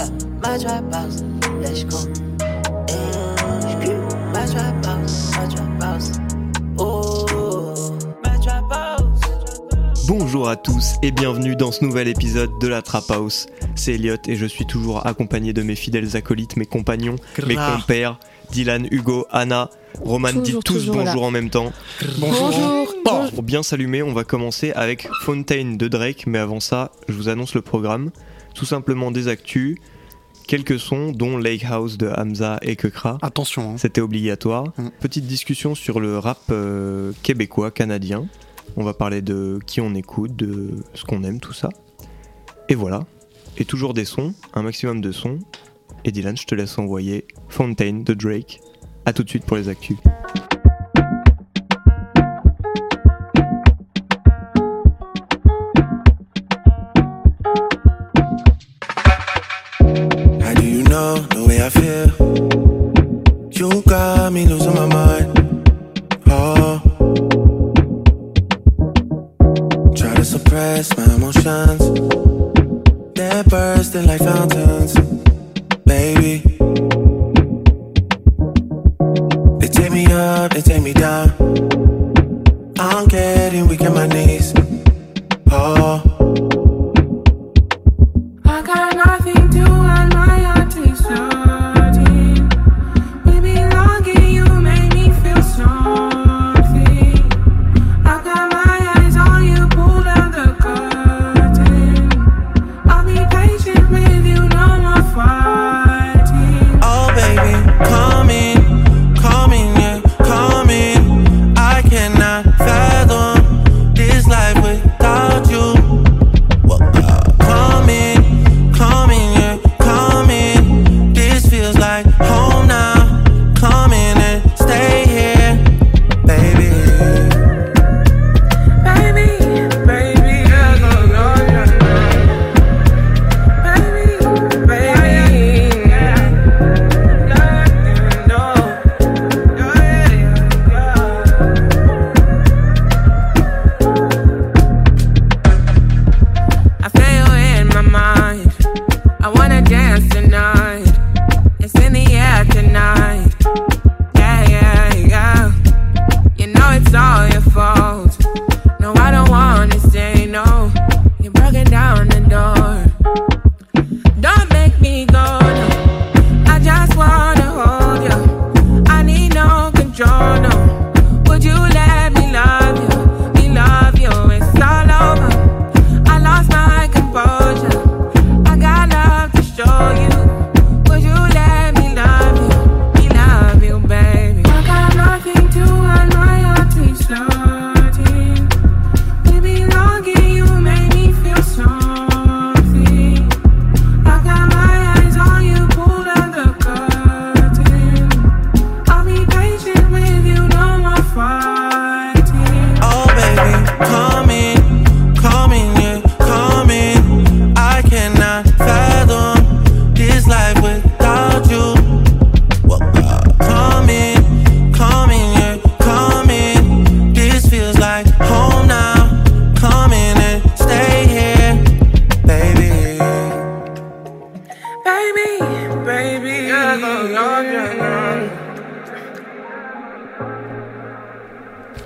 trap, my trap house. Let's go. Hey, my trap house, my trap house. Oh, my trap house. Bonjour à tous et bienvenue dans ce nouvel épisode de la Trap House. C'est Elliot et je suis toujours accompagné de mes fidèles acolytes, mes compagnons, mes compères, Dylan, Hugo, Anna. Roman, Toujours, dites tous toujours bonjour là. en même temps. Bonjour. Pour bien s'allumer, on va commencer avec Fontaine de Drake, mais avant ça, je vous annonce le programme. Tout simplement des actus, quelques sons, dont Lake House de Hamza et Kekra. Attention, hein. C'était obligatoire. Mm. Petite discussion sur le rap euh, québécois, canadien. On va parler de qui on écoute, de ce qu'on aime, tout ça. Et voilà. Et toujours des sons, un maximum de sons. Et Dylan, je te laisse envoyer Fontaine de Drake. A tout de suite pour les actus.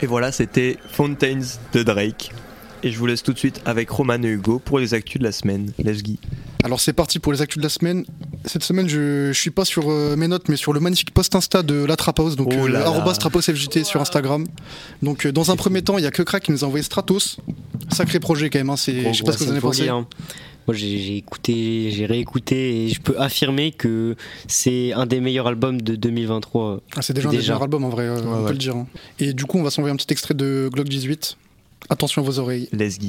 Et voilà, c'était Fontaines de Drake. Et je vous laisse tout de suite avec Roman et Hugo pour les actus de la semaine. Let's go. Alors c'est parti pour les actus de la semaine. Cette semaine, je, je suis pas sur euh, mes notes, mais sur le magnifique post Insta de la Trap House, donc Oh là euh, là. sur Instagram. Donc euh, dans un premier temps, il y a que Crack qui nous a envoyé Stratos. Sacré projet quand même. Hein, c'est, je sais pas ce que vous en avez pensé. hein. Moi j'ai j'ai écouté, j'ai réécouté et je peux affirmer que c'est un des meilleurs albums de 2023. Ah, c'est déjà, un des Déjà. meilleurs albums en vrai, euh, on ouais. peut le dire. hein. Et du coup, on va s'envoyer un petit extrait de Glock 18. Attention à vos oreilles. Let's go.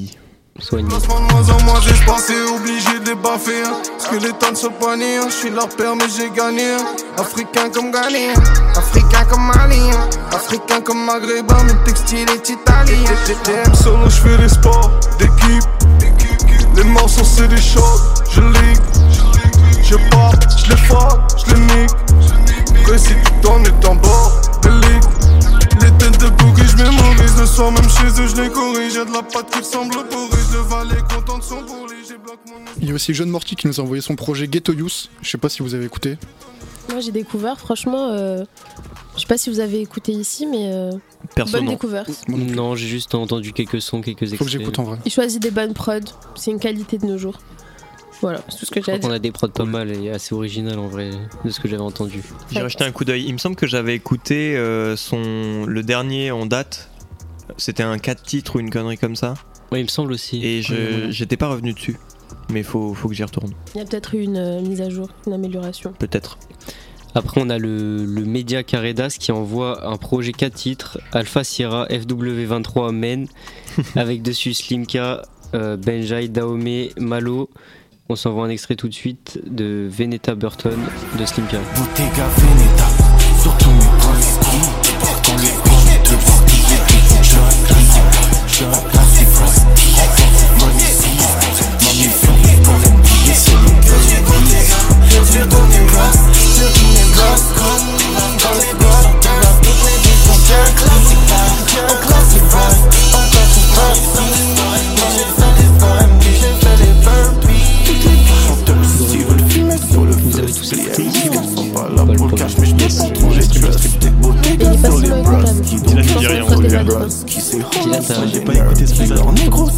Soigné. Lancement de moins en moins, j'ai pensé obligé de les baffer. hein. Parce que les temps ne sont pas nés, hein. je suis leur père, mais j'ai gagné. hein. Africain comme Ghanéen, Africain comme Malien, Africain comme Maghrébin, mais textile est italien. GTM solo, je fais des sports d'équipe. Les morceaux, c'est des chocs, je ligue. Je pars, je les frappe, je les nique. Précis tout en étant bord. Les têtes de bougie, je mémorise le soir, même chez eux, je les corrige. Y'a de la pâte qui ressemble au porridge. Le valet content de son pourri, j'ai Il y a aussi John Morty qui nous a envoyé son projet Ghetto Youth. Je sais pas si vous avez écouté. Moi j'ai découvert, franchement, euh, je sais pas si vous avez écouté ici, mais euh, Perso, bonne non. découverte. Moi non plus. Non, j'ai juste entendu quelques sons, quelques extraits. Faut que j'écoute en vrai. Il choisit des bonnes prods, c'est une qualité de nos jours. Voilà, c'est tout ce que j'ai à dire. a des prods pas mal et assez originales en vrai, de ce que j'avais entendu. J'ai jeté un coup d'œil. Il me semble que j'avais écouté euh, son le dernier en date. C'était un 4 titres ou une connerie comme ça. Ouais, il me semble aussi. Et j'étais pas revenu dessus. Mais faut, faut que j'y retourne. Il y a peut-être eu une euh, mise à jour, une amélioration. Peut-être. Après, on a le, le Media Caredas qui envoie un projet 4 titres Alpha Sierra FW23 Men avec dessus Slimka, euh, Benjai, Daomé, Malo. On s'envoie un extrait tout de suite de Veneta Burton de Slimka. Bottega Veneta, surtout mes de Blocs, sur blocs. Comme dans les blocs. On va toutes les villes qu'on tient. Classic vibe, en classic vibe. En classic vibe. Moi j'ai fait les burpees. Toutes les veulent sur le Vous avez tous sont pas là pas pour le le cash, mais je Yes. peux trop sur les bras. Qui dit rien. Qui j'ai pas écouté ce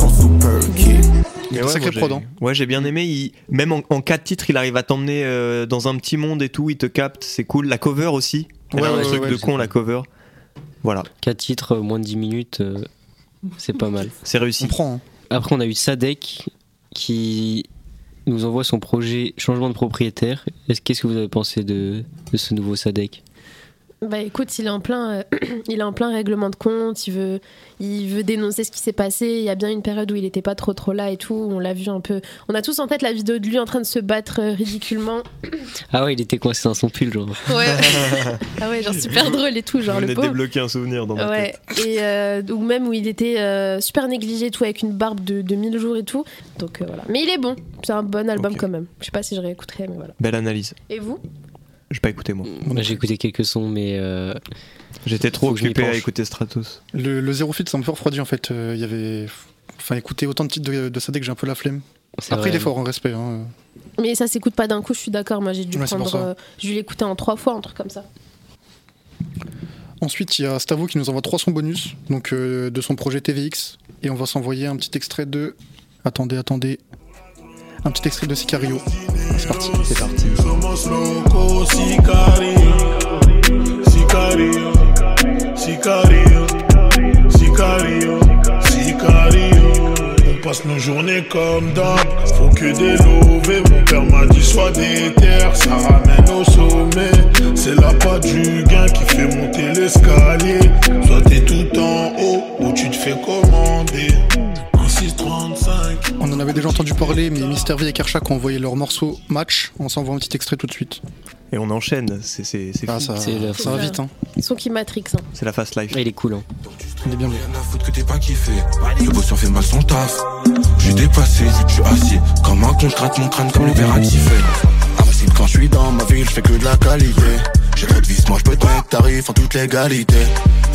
super kid. Sacré moi, j'ai- prod, hein. Ouais, j'ai bien aimé. Il- Même en, en 4 titres, il arrive à t'emmener euh, dans un petit monde et tout. Il te capte, c'est cool. La cover aussi. Elle Ouais, a un ouais, truc ouais, de con, la cover. Voilà, 4 titres, euh, moins de 10 minutes, euh, c'est pas mal. c'est On réussi. prend. hein. Après, on a eu Sadek qui nous envoie son projet changement de propriétaire. Est-ce- Qu'est-ce que vous avez pensé de, de ce nouveau Sadek? Bah écoute, il est en plein, euh, il est en plein règlement de compte. Il veut, il veut dénoncer ce qui s'est passé. Il y a bien une période où il était pas trop trop là et tout. On l'a vu un peu. On a tous en tête la vidéo de lui en train de se battre euh, ridiculement. Ah ouais, il était coincé dans son pull, genre. Ouais. ah ouais, genre super drôle et tout, genre de pauvre. débloquer un souvenir dans ma Ouais, tête. et euh, ou même où il était euh, super négligé, tout avec une barbe de, de 1000 jours et tout. Donc euh, voilà. Mais il est bon, c'est un bon album quand même. Je sais pas si je réécouterai, mais voilà. Belle analyse. Et vous? J'ai pas écouté moi. Moi, J'ai écouté quelques sons, mais euh, J'étais trop que je occupé à écouter Stratos. Le, le zéro fit, ça me fait refroidi en fait. Euh, Il y avait. Enfin, écouter autant de titres de, de Sadek, j'ai un peu la flemme. Après, vrai. il est fort en respect. Hein. Mais ça s'écoute pas d'un coup, je suis d'accord. Moi j'ai dû Ouais, prendre. ça. euh, l'écouter en trois fois, un truc comme ça. Ensuite, il y a Stavo qui nous envoie trois sons bonus donc euh, de son projet TVX. Et on va s'envoyer un petit extrait de. Attendez, attendez. Un petit extrait de Sicario. C'est parti. C'est parti. Sicario, sicario, sicario, sicario, sicario. On passe nos journées comme d'hab, faut que des lovés. Mon père m'a dit sois déter, ça ramène au sommet. C'est la patte du gain qui fait monter l'escalier. Soit t'es tout en haut ou tu te fais commander. Un 635. On en avait déjà entendu parler, mais Mister V et Kershak ont envoyé leur morceau Match. On s'envoie un petit extrait tout de suite. Et on enchaîne. C'est c'est- c'est Ah, ça, C'est la- ça va vite. Hein. Son qui matrix. Hein. C'est la fast life. Ah, il est cool, hein. Il est bien bien. Rien à foutre que t'es pas kiffé. Le boss en fait mal son taf. J'suis dépassé, j'suis assis. Comme un con, j'gratte mon crâne comme les verres Impossible quand j'suis dans ma ville, j'fais que de la qualité. J'ai trop de vis, moi j'peux te mettre tarif en toute légalité.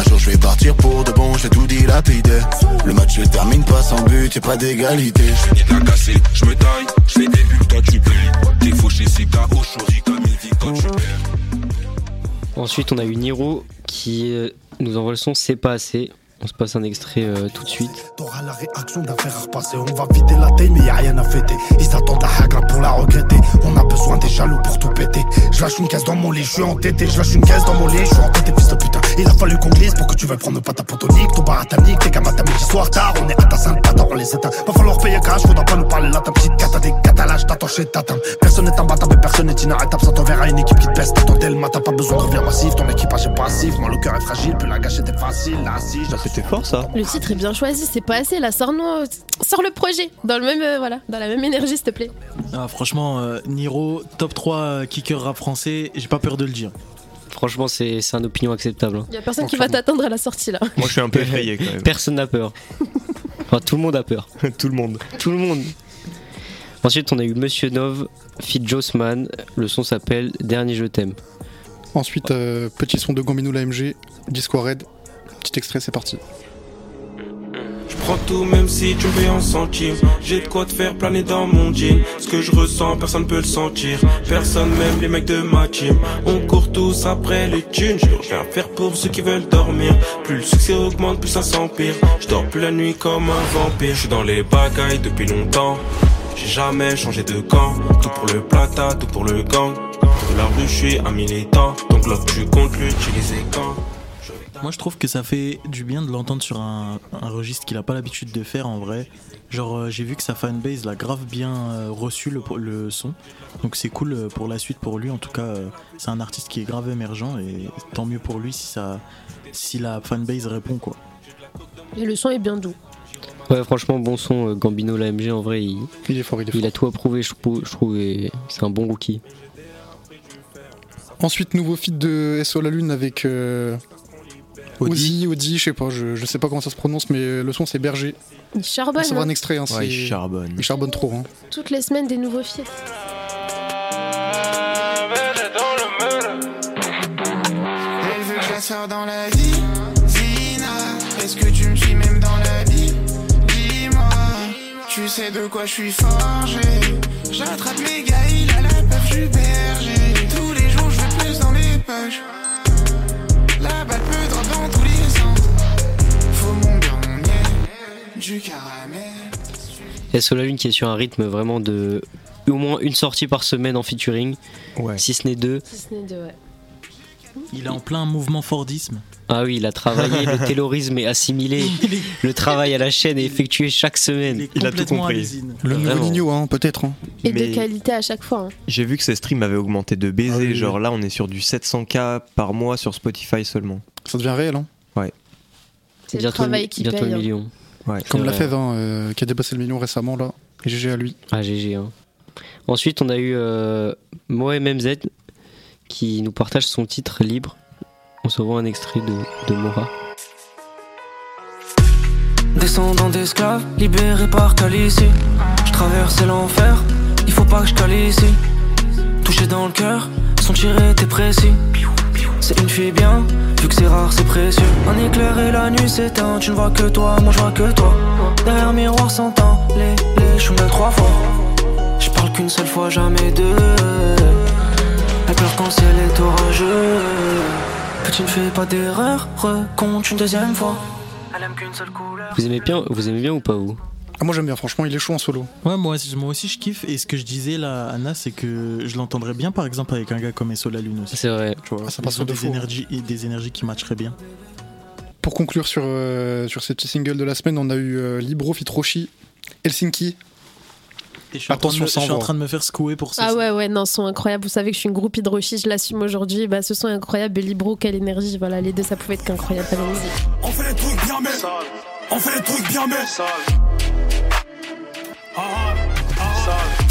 Un jour j'vais partir pour de bon, j'vais tout dilapider. Le match se termine pas sans but, y'a pas d'égalité. J'finis de la casser, j'me taille, j'fais des bulles, toi tu payes. T'es fauché, c'est KO, choisi comme une vie quand tu perds. Ensuite, on a eu Niro qui euh, nous envoie le son C'est pas assez. On se passe un extrait euh, tout de suite. T'auras la réaction d'un fer à repasser. On va vider la taille, mais y a rien à fêter. Ils attendent la hagra pour la regretter. On a besoin des jaloux pour tout péter. Je lâche une caisse dans mon lit, je suis entêté. Je lâche une caisse dans mon lit, je suis entêté, fils de putain. Il a fallu qu'on glisse pour que tu veuilles prendre pas ta potonique. Ton baratamique, tes gamins ta midi soir tard. On est à ta sainte patate, on les éteint. Va falloir payer cash, faudra pas nous parler là. Ta petite cata des catalages, t'attends chez Tatin. Personne n'est imbattable, personne n'est inarrêtable. Ça t'enverra une équipe qui te pèse. T'attends le matin, pas besoin de revenir massif. Ton équipage fragile. Puis la gâchette est facile. Là, si, Ah, C'était fort ça. Le titre est bien choisi, c'est pas assez. Là, sors-nous, euh, sors le projet dans le même, euh, voilà, dans la même énergie, s'il te plaît. Ah, franchement, euh, Niro, top 3 euh, kicker rap français, j'ai pas peur de le dire. Franchement, c'est c'est un opinion acceptable. hein. Y a personne qui va t'attendre à la sortie là. Moi je suis un peu effrayé quand même. Personne n'a peur. Enfin, tout le monde a peur. Tout le monde. Tout le monde. Ensuite, on a eu Monsieur Nov, Fit Jossman. Le son s'appelle Dernier Je t'aime. Ensuite, euh, petit son de Gambino l'AMG, Disco Red. Petit extrait, c'est parti. Je prends tout même si tu me en centimes. J'ai de quoi te faire planer dans mon jean. Ce que je ressens, personne peut le sentir. Personne, même les mecs de ma team. On court tous après les thunes. Je rien faire pour ceux qui veulent dormir. Plus le succès augmente, plus ça s'empire. Je dors plus la nuit comme un vampire. Je suis dans les bagailles depuis longtemps. J'ai jamais changé de camp. Tout pour le plata, tout pour le gang. De la rue, je suis un militant. Donc là, tu comptes l'utiliser quand Moi, je trouve que ça fait du bien de l'entendre sur un, un registre qu'il a pas l'habitude de faire en vrai. Genre, euh, j'ai vu que sa fanbase l'a grave bien euh, reçu le, le son. Donc, c'est cool euh, pour la suite pour lui. En tout cas, euh, c'est un artiste qui est grave émergent et tant mieux pour lui si, ça, si la fanbase répond quoi. Et le son est bien doux. Ouais, franchement, bon son. Gambino, l'AMG, en vrai, il, Il est fort, il est il fort. a tout approuvé, je trouve, je trouve et c'est un bon rookie. Ensuite, nouveau feat de SO La Lune avec euh, Ozzy, Audi, je sais pas, je, je sais pas comment ça se prononce, mais le son c'est Berger. Il charbonne. Ça va hein. un extrait, hein, Ouais, il c'est- charbonne. il charbonne trop. Hein. Toutes les semaines des nouveaux feats. Elle veut que je la sors dans la vie. Zina, est-ce que tu me suis même dans la vie? Dis-moi, tu sais de quoi je suis forgé. J'attrape mes gars, il a la peur du berger. Poches. La balle peut dans tous les sens. Faut mon beurre, mon miel, du caramel. Et Sola Lune qui est sur un rythme vraiment de au moins une sortie par semaine en featuring, Ouais. si ce n'est deux. Si ce n'est deux, ouais. Il est en plein mouvement Fordisme. Ah oui, il a travaillé, le terrorisme est assimilé, le travail à la chaîne est effectué chaque semaine. Il a tout compris. Le nouveau hein, peut-être. hein. Et Mais- de qualité à chaque fois. hein. J'ai vu que ses streams avaient augmenté de baiser. Ah oui, oui. Genre là, on est sur du 700k par mois sur Spotify seulement. Ça devient réel, hein. C'est le Bientôt, travail le, qui bientôt paye. le hein. million. Ouais. Comme la hein, euh, qui a dépassé le million récemment, là. Et GG à lui. Ah GG. hein. Ensuite, on a eu euh, Moe MMZ qui nous partage son titre libre. On se voit un extrait de, Mora. Descendant d'esclaves, libéré par Calici. Je traversais l'enfer, il faut pas que je cale. Touché dans le cœur, son tir était précis. C'est une fille bien, vu que c'est rare, c'est précieux. Un éclair et la nuit s'éteint, tu ne vois que toi, moi je vois que toi. Derrière miroir s'entend, les, les, je belle trois fois. Je parle qu'une seule fois, jamais deux. Elle pleure quand le ciel est orageux. Que tu ne fais pas d'erreur, recompte une deuxième fois. Elle aime qu'une seule couleur. Vous aimez bien, vous aimez bien ou pas vous? Ah, moi j'aime bien, franchement, il est chaud en solo. Ouais, moi, aussi- moi aussi je kiffe. Et ce que je disais là, Anna, c'est que je l'entendrais bien par exemple avec un gars comme Esso la Lune aussi. C'est vrai. Tu vois, Ah, ça ils passe ont de des fou, hein. énergies, et des énergies qui matcheraient bien. Pour conclure sur, euh, sur ces petits singles de la semaine, on a eu euh, Libro, Fitroshi, Helsinki. Et je suis, Attention, en, train de, me- ça je suis en train de me faire secouer pour ça. Ah ouais, ouais, non, son incroyable. Vous savez que je suis une groupie de je l'assume aujourd'hui. Bah, ce son est incroyable. Et Libro, quelle énergie. Voilà, les deux, ça pouvait être qu'incroyable. On fait les trucs bien mais On fait les trucs bien mais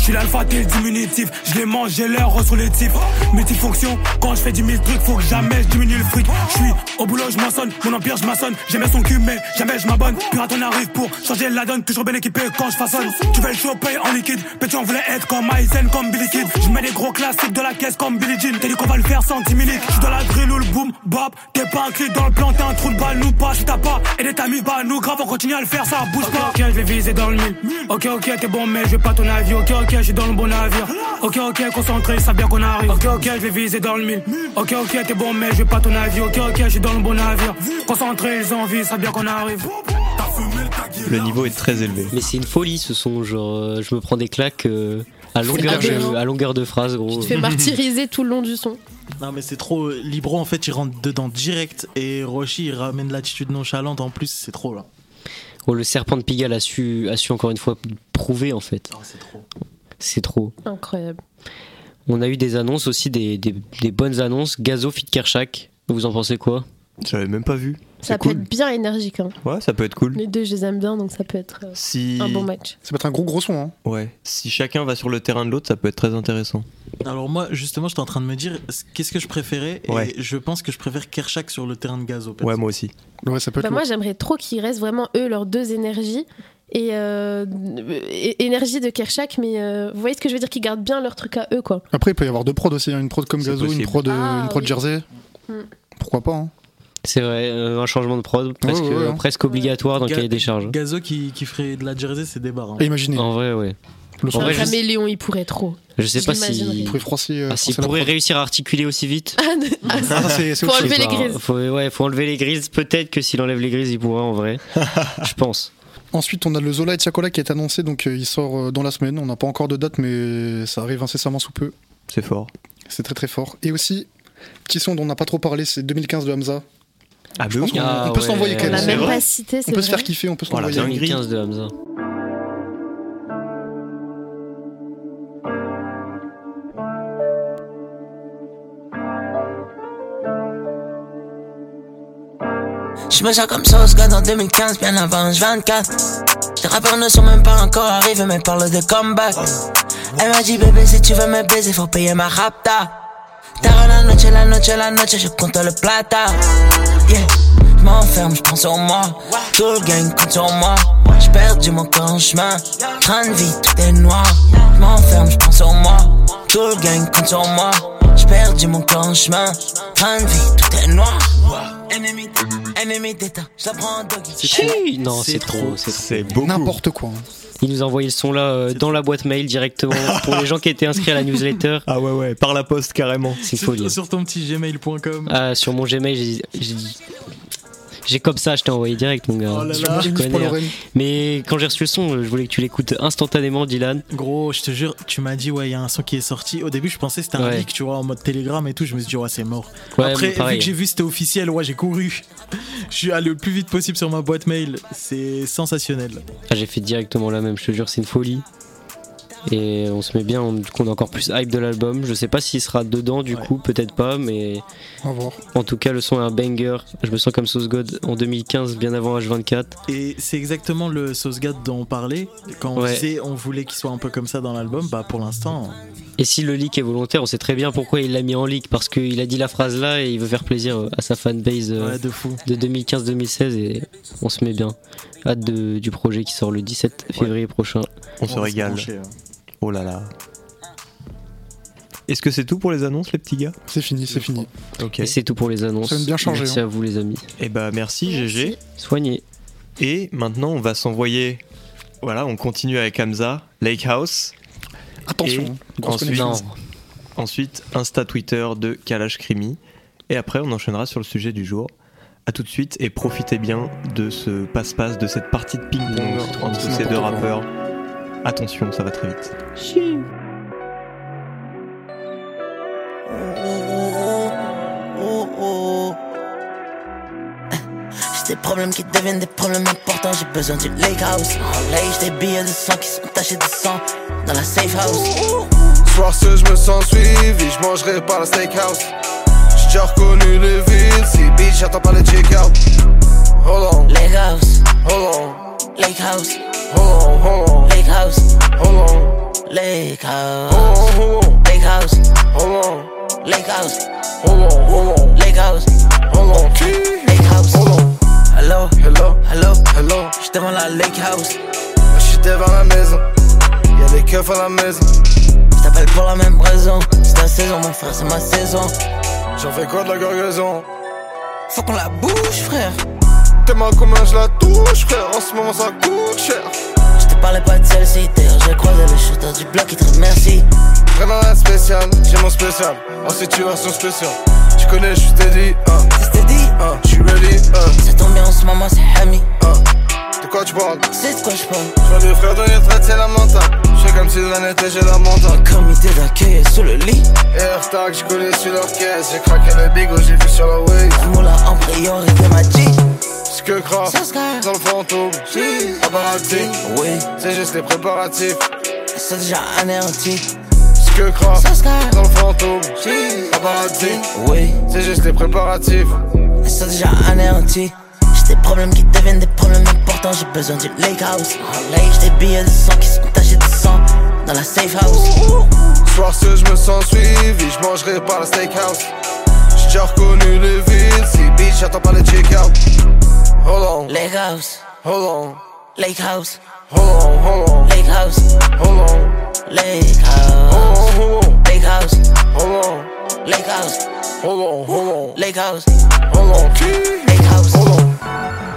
Je suis l'alpha, t'es le diminutif. Je les mange, j'ai l'air reçois les tifs. Multifonction, quand je fais 10 000 trucs, faut que jamais je diminue le fric. Je suis au boulot, je maçonne. Mon empire, je maçonne. J'aimais son cul, mais jamais je m'abonne. Pirate, on arrive pour changer la donne. Toujours bien équipé quand je façonne. Tu veux le choper en liquide. Petit, on voulait être comme Aizen, comme Billy Kid. Je mets des gros classiques de la caisse comme Billy Jean. T'as dit qu'on va le faire sans 10 minutes. Je suis dans la grille ou le boom, bop. T'es pas un clic dans le plan, t'es un trou de balle, nous pas. Si t'as pas aidé ta mis, bah nous grave, on continue à le faire, ça bouge pas. Ok, je vais viser dans le mille. Ok, ok, t'es bon, mais je vais pas ton avis. Ok, ok, je suis dans le bon navire. Ok, ok, concentré, ça bien qu'on arrive. Ok, ok, je vais viser dans le mille. Ok, ok, t'es bon, mais je vais pas ton avis. Ok, ok, je suis dans le bon navire. Concentré, ils ont envie, ça bien qu'on arrive. Le niveau est très élevé. Mais c'est une folie ce son, genre euh, je me prends des claques euh, à, longueur de, à longueur de phrase gros. Tu te fais martyriser tout le long du son. Non, mais c'est trop. Libro, en fait, il rentre dedans direct. Et Roshi, il ramène l'attitude nonchalante en plus. C'est trop là. Oh, le serpent de Pigalle a su, a su encore une fois prouver en fait. c'est trop. C'est trop. Incroyable. On a eu des annonces aussi, des, des- des bonnes annonces. Gazo Fit Kershak, vous en pensez quoi? J'avais même pas vu. Ça peut cool. être bien énergique. hein. Ouais, ça peut être cool. Les deux, je les aime bien, donc ça peut être euh, Si... un bon match. Ça peut être un gros gros son. Hein. Ouais. Si chacun va sur le terrain de l'autre, ça peut être très intéressant. Alors, moi, justement, j'étais en train de me dire qu'est-ce que je préférais? Et Ouais. je pense que je préfère Kershak sur le terrain de Gazo. Ouais, moi aussi. Ouais, ça peut Bah, moi, j'aimerais trop qu'ils restent vraiment eux, leurs deux énergies. Et, euh, et- énergie de Kershak, mais euh, vous voyez ce que je veux dire Qu'ils gardent bien leur truc à eux, quoi. Après, il peut y avoir deux prods aussi. hein. Une prod comme Gazo, une prod, euh, Ah, une prod oui. Jersey. Mm. Pourquoi pas hein. C'est vrai, euh, un changement de prod presque, ouais, ouais, hein. presque obligatoire dans le cahier des charges. Gazo qui, qui ferait de la jersey, c'est des barres. hein. Imaginez. En vrai, ouais. Le En vrai, Caméléon, il pourrait trop. je sais pas si. Vous pouvez froisser. Ah, la pourrait réussir à articuler aussi vite. Ah, ah, Ah, c'est Faut enlever les grises. Faut, ouais, faut enlever les grises. Peut-être que s'il enlève les grises, il pourra en vrai. je pense. Ensuite, on a le Zola et Tiakola qui est annoncé, donc euh, il sort euh, dans la semaine. On n'a pas encore de date, mais ça arrive incessamment sous peu. C'est fort. C'est très très fort. Et aussi, petit son dont on n'a pas trop parlé, c'est 2015 de Hamza. Ah, Je pense qu'on- Ah, on peut ouais. s'envoyer quand On même. pas cité, On peut se faire kiffer, on peut se Voilà, l'envoyer. dinguerie. 2015 de Hamza. Je me sens comme sauce God en 2015, bien avant H24. Les rappeurs ne sont même pas encore arrivés, mais parlent de comeback. Elle m'a dit, bébé, si tu veux me baiser, faut payer ma rapta. Tard la noche, la noche, la noche, je compte le plata. Yeah. Je m'enferme, je sur moi. Tout le gang compte sur moi. J'ai perdu mon corps en chemin. Train de vie, tout est noir. Je m'enferme, je sur moi. Tout le gang compte sur moi. J'ai perdu mon corps en chemin. Train de vie, tout est noir. Ennemi, ennemi d'état, je la prends en doggy. Chi Non, c'est trop. C'est trop. C'est beaucoup. N'importe quoi. Il nous a envoyé le son là euh, dans la boîte mail directement pour les gens qui étaient inscrits à la newsletter. Ah ouais, ouais, par la poste carrément. C'est folie. sur ton petit gmail.com. Ah, sur mon Gmail, j'ai- j'ai j'ai comme ça, je t'ai envoyé direct, mon gars. Oh là Je là. connais, Paul hein. Mais quand j'ai reçu le son, je voulais que tu l'écoutes instantanément, Dylan. Gros, je te jure, tu m'as dit, ouais, il y a un son qui est sorti. Au début, je pensais que c'était un Ouais. leak, tu vois, en mode Telegram et tout. Je me suis dit, ouais, c'est mort. Ouais, Après, vu que j'ai vu c'était officiel, ouais, j'ai couru. je suis allé le plus vite possible sur ma boîte mail. C'est sensationnel. Ah, j'ai fait directement la même, je te jure, c'est une folie. Et on se met bien, on, qu'on est encore plus hype de l'album. Je sais pas s'il sera dedans du Ouais. coup, peut-être pas, mais On va voir. en tout cas, le son est un banger. Je me sens comme Sauce God en 2015, bien avant H24. Et c'est exactement le Sauce God dont on parlait. Quand on Ouais. disait on voulait qu'il soit un peu comme ça dans l'album, bah pour l'instant, Et si le leak est volontaire, on sait très bien pourquoi il l'a mis en leak, parce qu'il a dit la phrase là et il veut faire plaisir à sa fanbase euh, ouais, de fou. de 2015-2016 et on se met bien. Hâte de- du projet qui sort le 17 février prochain. On se régale. ouais. Oh là là. Est-ce que c'est tout pour les annonces, les petits gars? C'est fini, c'est fini. Ok. Et c'est tout pour les annonces. Ça bien changer, Merci hein. à vous les amis. Et bah merci GG. Soignez. Et maintenant on va s'envoyer. Voilà, on continue avec Hamza, Lake House. Attention, ensuite, ensuite, Insta Twitter de Kalash Krimi. Et après, on enchaînera sur le sujet du jour. A tout de suite et profitez bien de ce passe-passe, de cette partie de ping-pong entre ces deux quoi. rappeurs. Attention, ça va très vite. J'ai des problèmes qui deviennent des problèmes importants. J'ai besoin du lake house. En lait, j'ai des billets de sang qui sont tachés de sang dans la safe house. Soir ce je me sens suivi, je mangerai par la steakhouse. J'ai déjà reconnu les villes, si bitch j'attends pas les check-out. Hold on, Lake house, hold on, lake house, hold on, hold on, lake house, hold on, lake house, hold on, lake house, hold on, lake house, hold on, hold on, lake house, hold on, lake house. hold on. Hello, Hello, hello, hello, j'étais devant la lake house. j'suis devant la maison. Y'a des keufs à la maison. Je t'appelle pour la même raison. C'est ta saison, mon frère, c'est ma saison. J'en fais quoi de la gargaison? Faut qu'on la bouge, frère. T'es mal comment je la touche, frère. En ce moment ça coûte cher. Je parlais pas de celle-ci, d'ailleurs j'ai croisé le shooter du bloc qui te remercie. Vraiment de spécial, j'ai mon spécial. En situation spéciale. Tu connais, j'suis steady, hein. C'est ce que dit, hein. J'suis ready, hein. ça tombe bien en ce moment, c'est Hami. hein. De quoi tu parles? C'est de quoi je parle. J'vois des frères de retraite, c'est lamentable. J'fais comme si de rien n'était, j'ai la montagne. Comité d'accueil est sous le lit. AirTag, j'collais sur leur caisse. J'ai craqué le bigot, j'ai vu sur la. La moula en priorité m'a dit. Ce que grave, dans le fantôme. Apparati, Oui, c'est juste les préparatifs. c'est déjà anéanti. Ce que grave, dans le fantôme. Apparati, Oui, c'est juste les préparatifs. c'est déjà anéanti. J'ai des problèmes qui deviennent des problèmes importants. J'ai besoin du lake house. J'ai des billets de sang qui sont tachés de sang dans la safe house. Soir ce, je me sens suivi, je mangerai par la steakhouse. J'ai déjà reconnu les villes, si bitch, j'attends pas les check-out. Hold on, Lake house, hold on, lake house, hold on, hold on, lake house, hold on, lake house, hold on, lake house, hold on, lake house, hold on, hold on, Lake House. Hold on. Lake House. Hold on.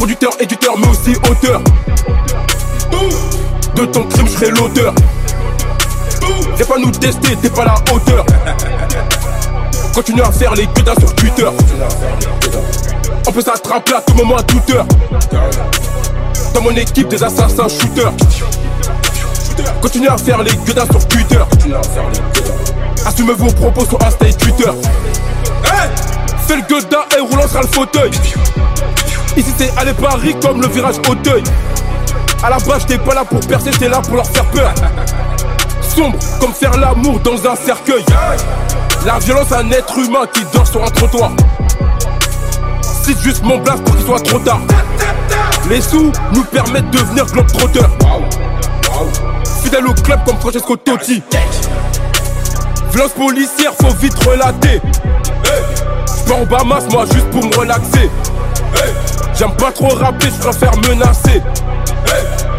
Producteur, éditeur, mais aussi auteur. De ton crime, je serai l'auteur. Viens pas nous tester, t'es pas la hauteur. Continue à faire les gueudins sur Twitter. On peut s'attraper à tout moment, à toute heure. Dans mon équipe, des assassins shooters. Continue à faire les gueudins sur Twitter. Assumez vos propos sur Insta et Twitter. Hey Fais le gueudin et roule, on sera le fauteuil. Ici c'est aller Paris comme le virage Auteuil. À la base, j'étais pas là pour percer, j'étais là pour leur faire peur. Sombre comme faire l'amour dans un cercueil. La violence, un être humain qui dort sur un trottoir. Cite juste mon blast pour qu'il soit trop tard. Les sous nous permettent de devenir globetrotter. Fidèle au club comme Francesco Totti. Violence policière, faut vite relater. J'pars en Bahamas, moi, juste pour me relaxer. J'aime pas trop rapper, je préfère menacer.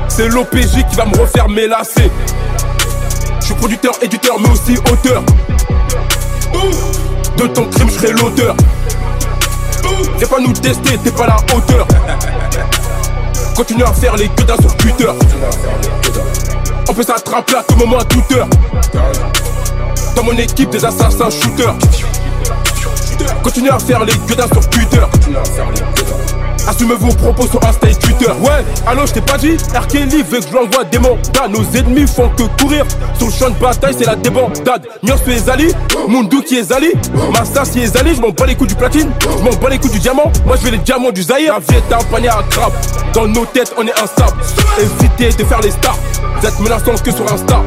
C'est l'OPJ qui va me refaire mélasser. Je suis producteur, éditeur, mais aussi auteur. De ton crime, je serai l'auteur. Viens pas nous tester, t'es pas la hauteur. Continue à faire les gueudins sur Twitter. On peut s'attraper à tout moment, à toute heure. Dans mon équipe, des assassins shooters. Continue à faire les gueudins sur Twitter. Assumez vos propos sur Insta et Twitter. Ouais, allô, je t'ai pas dit. R. Kelly veut que je l'envoie des mandats. Nos ennemis font que courir. Sur le champ de bataille, c'est la débandade. Nyos tu es Ali, Mundu qui est Zali. Massa qui est Zali, je m'en bats les coups du platine. Je m'en bats les coups du diamant. Moi, je veux les diamants du Zahir. La vie est un panier à crabe. Dans nos têtes, on est instable. Évitez de faire les stars. Vous êtes menaçants que sur Insta.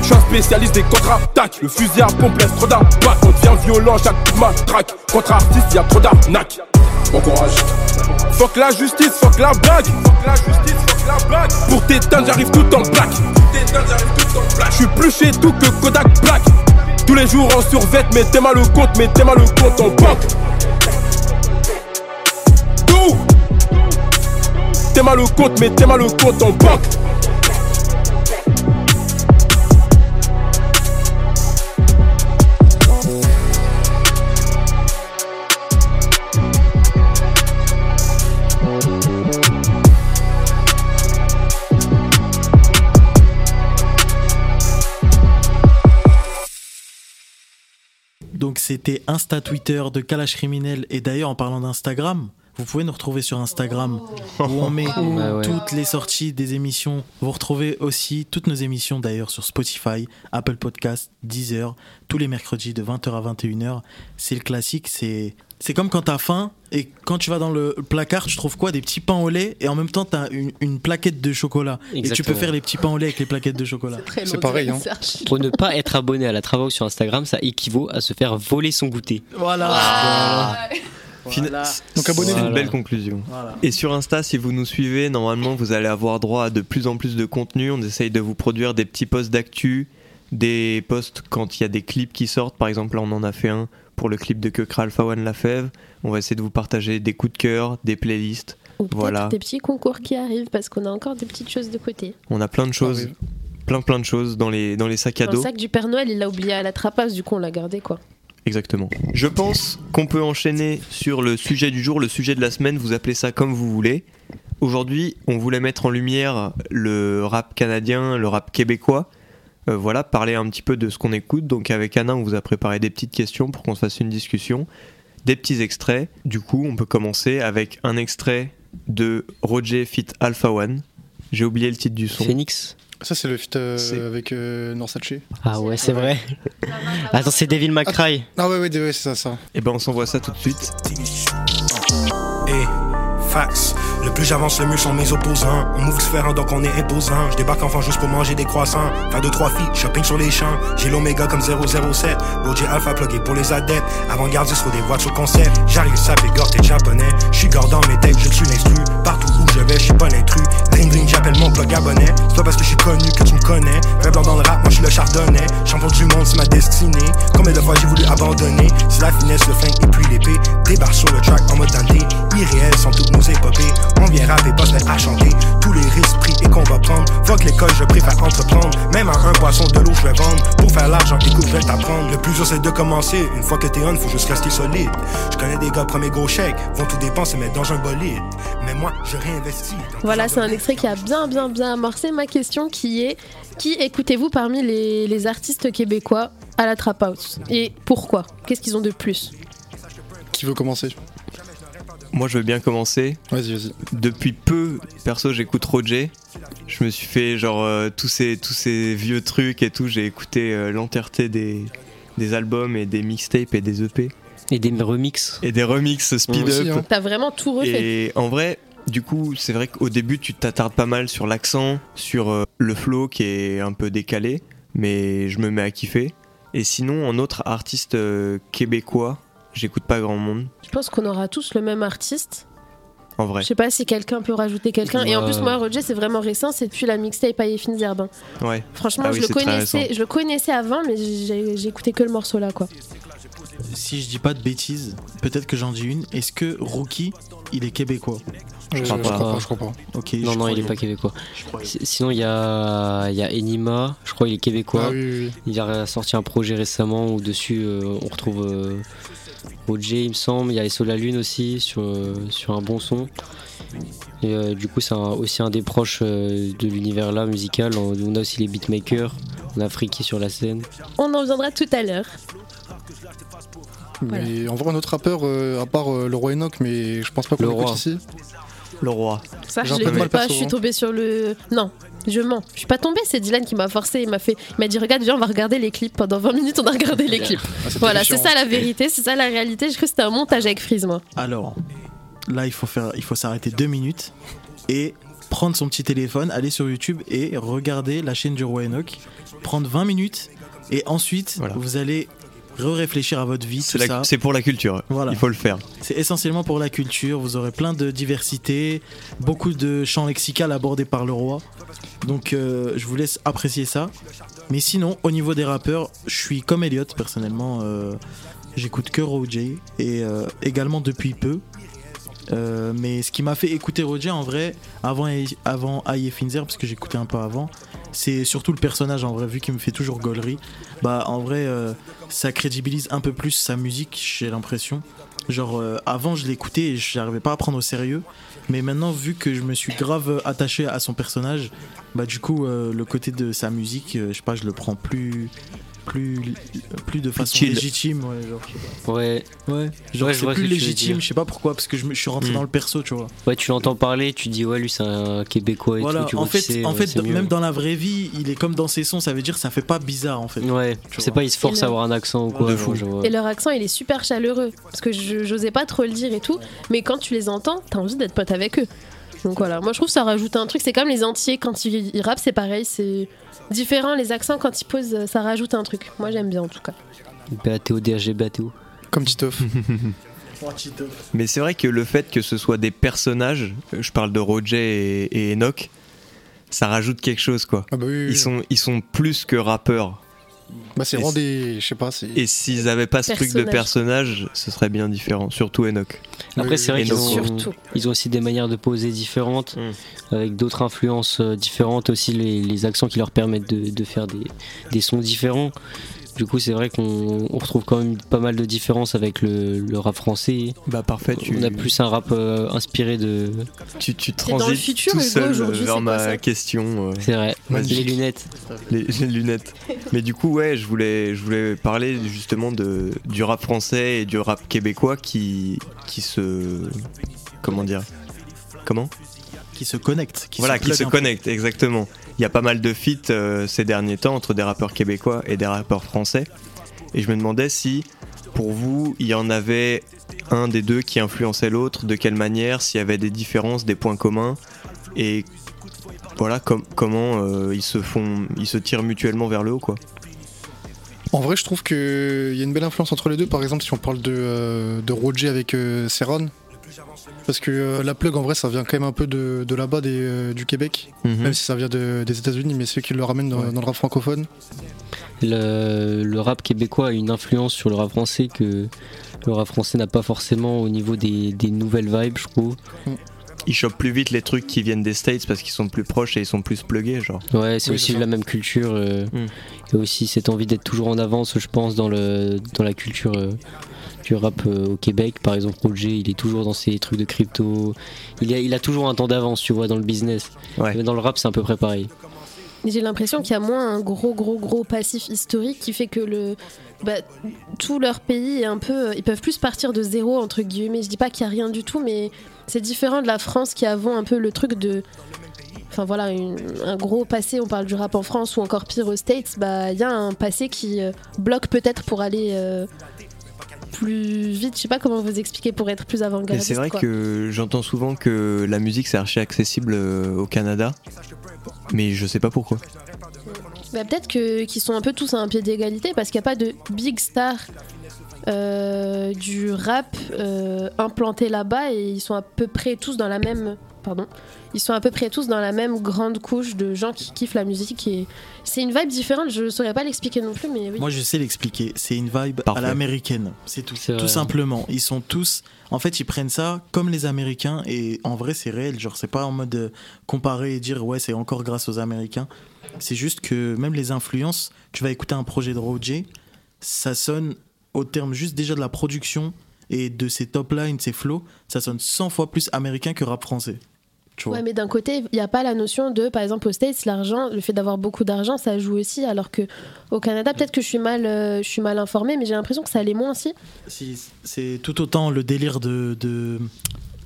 Je suis un spécialiste des contre-attaques. Le fusil à pompe laisse trop d'impact. On devient violent chaque coup de. Contre artiste, y a trop d'arnaques. Bon courage. Fuck la justice, fuck la blague. Fuck la justice, fuck la blague. Pour t'éteindre, j'arrive tout en black. Je suis plus chez tout que Kodak Black. Tous les jours en survêt, mettez mal le compte, mettez mal le compte en banque. Tout. T'es mal le compte, mettez mal le compte en banque. C'était Insta Twitter de Kalash Criminel. Et d'ailleurs, en parlant d'Instagram, vous pouvez nous retrouver sur Instagram où on met Bah ouais. toutes les sorties des émissions. Vous retrouvez aussi toutes nos émissions d'ailleurs sur Spotify, Apple Podcast, Deezer, tous les mercredis de 20h à 21h. C'est le classique, c'est c'est comme quand t'as faim et quand tu vas dans le placard, tu trouves quoi? Des petits pains au lait et en même temps t'as une, une plaquette de chocolat. Et tu peux faire les petits pains au lait avec les plaquettes de chocolat. C'est pareil, hein. Pour ne pas être abonné à la Travaux sur Instagram, ça équivaut à se faire voler son goûter. Voilà. Fina- Donc abonnez-vous. C'est une Voilà. belle conclusion. Voilà. Et sur Insta, si vous nous suivez, normalement, vous allez avoir droit à de plus en plus de contenu. On essaye de vous produire des petits posts d'actu, des posts quand il y a des clips qui sortent. Par exemple, là, on en a fait un pour le clip de Kekra Alpha One La Fève. On va essayer de vous partager des coups de cœur, des playlists. Ou Voilà. des petits concours qui arrivent parce qu'on a encore des petites choses de côté. On a plein de choses, plein plein de choses dans les, dans les sacs à dos. sac du Père Noël, il l'a oublié à la trapasse, du coup on l'a gardé quoi. Exactement. Je pense qu'on peut enchaîner sur le sujet du jour, le sujet de la semaine, vous appelez ça comme vous voulez. Aujourd'hui, on voulait mettre en lumière le rap canadien, le rap québécois. Euh, voilà, parler un petit peu de ce qu'on écoute. Donc avec Anna, on vous a préparé des petites questions pour qu'on se fasse une discussion, des petits extraits. Du coup, on peut commencer avec un extrait de Roger Fit Alpha One. J'ai oublié le titre du son. Phoenix Ça, c'est le feat euh, avec euh, Norsace. Ah ouais, c'est vrai. Attends, c'est Devil McCry. Ah ouais, ouais, ouais, c'est ça, ça. Et ben on s'envoie ça tout de suite. Hey, facts. Le plus j'avance, le mieux sont mes opposants. On move différent, donc on est imposant. Je débarque enfin juste pour manger des croissants. Faire deux, trois filles, shopping sur les champs. J'ai l'oméga comme 007. Roger Alpha plugué pour les adeptes. Avant-gardiste sur des voitures concept. J'arrive, ça gorge, t'es japonais. J'suis gore dans mes têtes, je suis l'instru. Partout où je vais, j'suis pas l'intrus. Bling bling, j'appelle mon plug abonné. C'est pas parce que j'suis connu que tu me connais. Blanc dans le rap, moi j'suis le chardonnay. Champion du monde, c'est ma destinée. Combien de fois j'ai voulu abandonner? C'est la finesse, le flingue et puis l'épée. Débarque sur le track en mode dandy. Irréel sont toutes nos épopées. On vient rapper, pas se mettre à chanter. Tous les risques pris et qu'on va prendre. Fuck l'école, je préfère entreprendre. Même à un poisson de l'eau, je vais vendre. Pour faire l'argent, écoute, je vais t'apprendre. Le plus dur, c'est de commencer. Une fois que t'es on, faut juste rester solide. Je connais des gars, premier gros chèque. Vont tout dépenser, mettre dans un bolide. Mais moi, je réinvestis. Voilà, c'est un extrait qui a bien, bien, bien amorcé ma question qui est qui écoutez-vous parmi les, les artistes québécois à la Trap House? Et pourquoi? Qu'est-ce qu'ils ont de plus? Qui veut commencer? Moi, je veux bien commencer. Vas-y, vas-y. Depuis peu, perso, j'écoute Roger. Je me suis fait genre euh, tous ces tous ces vieux trucs et tout. J'ai écouté euh, l'entièreté des des albums et des mixtapes et des EP Et des remixes. et des remixes speed aussi, up. hein. T'as vraiment tout refait. Et en vrai, du coup, c'est vrai qu'au début, tu t'attardes pas mal sur l'accent, sur euh, le flow qui est un peu décalé, mais je me mets à kiffer. Et sinon, en autre artiste euh, québécois, j'écoute pas grand monde, Je pense qu'on aura tous le même artiste. en vrai. Je sais pas si quelqu'un peut rajouter quelqu'un. Et en plus, moi, Roger, c'est vraiment récent. C'est depuis la mixtape à Fines Herbin. Ouais. Franchement, Ah oui, je, le connaissais, je le connaissais avant, mais écouté que le morceau là, quoi. Si je dis pas de bêtises, peut-être que j'en dis une. Est-ce que Rookie, il est québécois Je, crois je pas. crois pas, je crois pas. Ok. Non, je non, il est pas québécois. Sinon, il y a, il y a Enima, je crois il est québécois. Ah oui, oui, oui. Il a sorti un projet récemment où dessus euh, on retrouve euh, OJ, il me semble. Il y a SO La Lune aussi sur, euh, sur un bon son. Et euh, du coup, c'est aussi un des proches euh, de l'univers là musical. On, on a aussi les beatmakers. On a Friki sur la scène. On en viendra tout à l'heure. Mais en vrai, un autre rappeur, euh, à part euh, le roi Enoch, mais je pense pas qu'on Le l'écoute roi. ici. Le roi. Ça, je l'écoute pas. Je suis hein. tombée sur le. Non, je mens. Je suis pas tombée. C'est Dylan qui m'a forcé. Il m'a fait. Il m'a dit regarde, viens, on va regarder les clips. Pendant 20 minutes, on a regardé les clips. Ah, c'était Voilà, c'est ça la vérité. C'est ça la réalité. Je crois que c'était un montage avec Freeze, moi. Alors, là, il faut faire, il faut s'arrêter deux minutes et prendre son petit téléphone, aller sur YouTube et regarder la chaîne du roi Enoch. Prendre 20 minutes et ensuite, Voilà. vous allez réfléchir à votre vie, C'est pour la culture. Voilà. Il faut le faire. C'est essentiellement pour la culture. Vous aurez plein de diversité, beaucoup de champs lexicales abordés par le roi. Donc, euh, je vous laisse apprécier ça. Mais sinon, au niveau des rappeurs, je suis comme Elliot personnellement. euh, J'écoute que Roger et euh, également depuis peu. Mais ce qui m'a fait écouter Roger en vrai, avant, avant Aye Finzer, parce que j'écoutais un peu avant, c'est surtout le personnage en vrai, vu qu'il me fait toujours gaulerie. Bah en vrai, euh, ça crédibilise un peu plus sa musique, j'ai l'impression. Genre euh, avant je l'écoutais et j'arrivais pas à prendre au sérieux. Mais maintenant vu que je me suis grave attaché à son personnage, bah du coup euh, le côté de sa musique, je sais pas, je le prends plus plus plus de façon chill. légitime ouais, genre, je sais. Ouais, Ouais, genre Ouais, je c'est vois plus légitime, je sais pas pourquoi, parce que je, me- je suis rentré Mm. dans le perso, tu vois. ouais, tu l'entends parler, tu dis ouais, lui c'est un québécois et Voilà, tout. Tu en vois fait, en fait même dans la vraie vie, il est comme dans ses sons, ça veut dire ça fait pas bizarre en fait. Ouais, c'est vois. pas il se force à avoir un accent ou quoi. De fou. je vois. Et leur accent, il est super chaleureux. Parce que je- j'osais pas trop le dire et tout. Mais quand tu les entends, t'as envie d'être pote avec eux. Donc voilà, moi je trouve que ça rajoute un truc. C'est comme les entiers, quand ils, ils rappent, c'est pareil. C'est différent. Les accents, quand ils posent, ça rajoute un truc. Moi j'aime bien en tout cas. BATO, DHG, BATO. Comme Titoff. Mais c'est vrai que le fait que ce soit des personnages, je parle de Roger et, et Enoch, ça rajoute quelque chose quoi. Ah bah oui, oui, Ils oui. sont, ils sont plus que rappeurs. Bah, c'est et vraiment c'est- des. Je sais pas, c'est. Et s'ils avaient pas ce truc de Personnage. ce serait bien différent. Surtout Enoch. Après, c'est vrai qu'ils ont, ils ont aussi des manières de poser différentes, Mm. avec d'autres influences euh, différentes, aussi les, les accents qui leur permettent de, de faire des, des sons différents. Du coup, c'est vrai qu'on on retrouve quand même pas mal de différences avec le, le rap français. Bah parfait, tu, On a plus un rap euh, inspiré de. tu, tu dans le transites futur, tout seul vers ma ça question. euh, C'est vrai, les lunettes. les, les lunettes. Mais du coup, ouais, je voulais, je voulais parler justement de, du rap français et du rap québécois qui, qui se. Comment dire? Comment? Qui se connectent, qui Voilà, se qui se connectent, exactement. Il y a pas mal de feats euh, ces derniers temps entre des rappeurs québécois et des rappeurs français. Et je me demandais si, pour vous, il y en avait un des deux qui influençait l'autre, de quelle manière, s'il y avait des différences, des points communs, et voilà com- comment euh, ils se font, ils se tirent mutuellement vers le haut quoi. En vrai, je trouve qu'il y a une belle influence entre les deux. Par exemple, si on parle de, euh, de Roger avec euh, Serron. Parce que euh, la plug, en vrai, ça vient quand même un peu de, de là-bas, euh, du Québec. Mhm. Même si ça vient de- des États-Unis, mais c'est eux qui le ramènent dans, dans le rap francophone. Le, le rap québécois a une influence sur le rap français que le rap français n'a pas forcément au niveau des, des nouvelles vibes, je trouve. Ils chopent plus vite les trucs qui viennent des States parce qu'ils sont plus proches et ils sont plus pluggés genre. Ouais, c'est Oui, aussi la même culture. euh, Il y a aussi cette envie d'être toujours en avance, je pense, dans, le, dans la culture euh, du rap euh, au Québec. Par exemple, Roger, il est toujours dans ses trucs de crypto. Il a, il a toujours un temps d'avance, tu vois, dans le business. Mais dans le rap, c'est à peu près pareil. J'ai l'impression qu'il y a moins un gros, gros, gros passif historique qui fait que le, bah, tout leur pays est un peu. Ils peuvent plus partir de zéro, entre guillemets. Je dis pas qu'il y a rien du tout, mais c'est différent de la France qui avant un peu le truc de. Enfin voilà, une- un gros passé, on parle du rap en France ou encore pire aux States, bah il y a un passé qui euh, bloque peut-être pour aller euh, plus vite. Je sais pas comment vous expliquer pour être plus avant-gardiste. c'est vrai quoi. que j'entends souvent que la musique c'est archi accessible euh, au Canada, mais je sais pas pourquoi. Bah, peut-être que qu'ils sont un peu tous à un pied d'égalité parce qu'il n'y a pas de big star euh, du rap euh, implanté là-bas et ils sont à peu près tous dans la même pardon ils sont à peu près tous dans la même grande couche de gens qui kiffent la musique et c'est une vibe différente je saurais pas l'expliquer non plus mais oui Moi, je sais l'expliquer. C'est une vibe à Parfait. l'américaine. C'est tout. vrai. Tout simplement. Ils sont tous. En fait, ils prennent ça comme les Américains. Et en vrai, c'est réel. Genre, c'est pas en mode euh, comparer et dire ouais, c'est encore grâce aux Américains. C'est juste que même les influences, tu vas écouter un projet de Roger, ça sonne au terme juste déjà de la production et de ses top lines, ses flows, ça sonne 100 fois plus américain que rap français. Tu vois. Ouais, mais d'un côté, il n'y a pas la notion de, par exemple, aux States, l'argent, le fait d'avoir beaucoup d'argent, ça joue aussi, alors que au Canada, peut-être que je suis mal, euh, je suis mal informée, mais j'ai l'impression que ça allait moins aussi. Si, c'est tout autant le délire de. de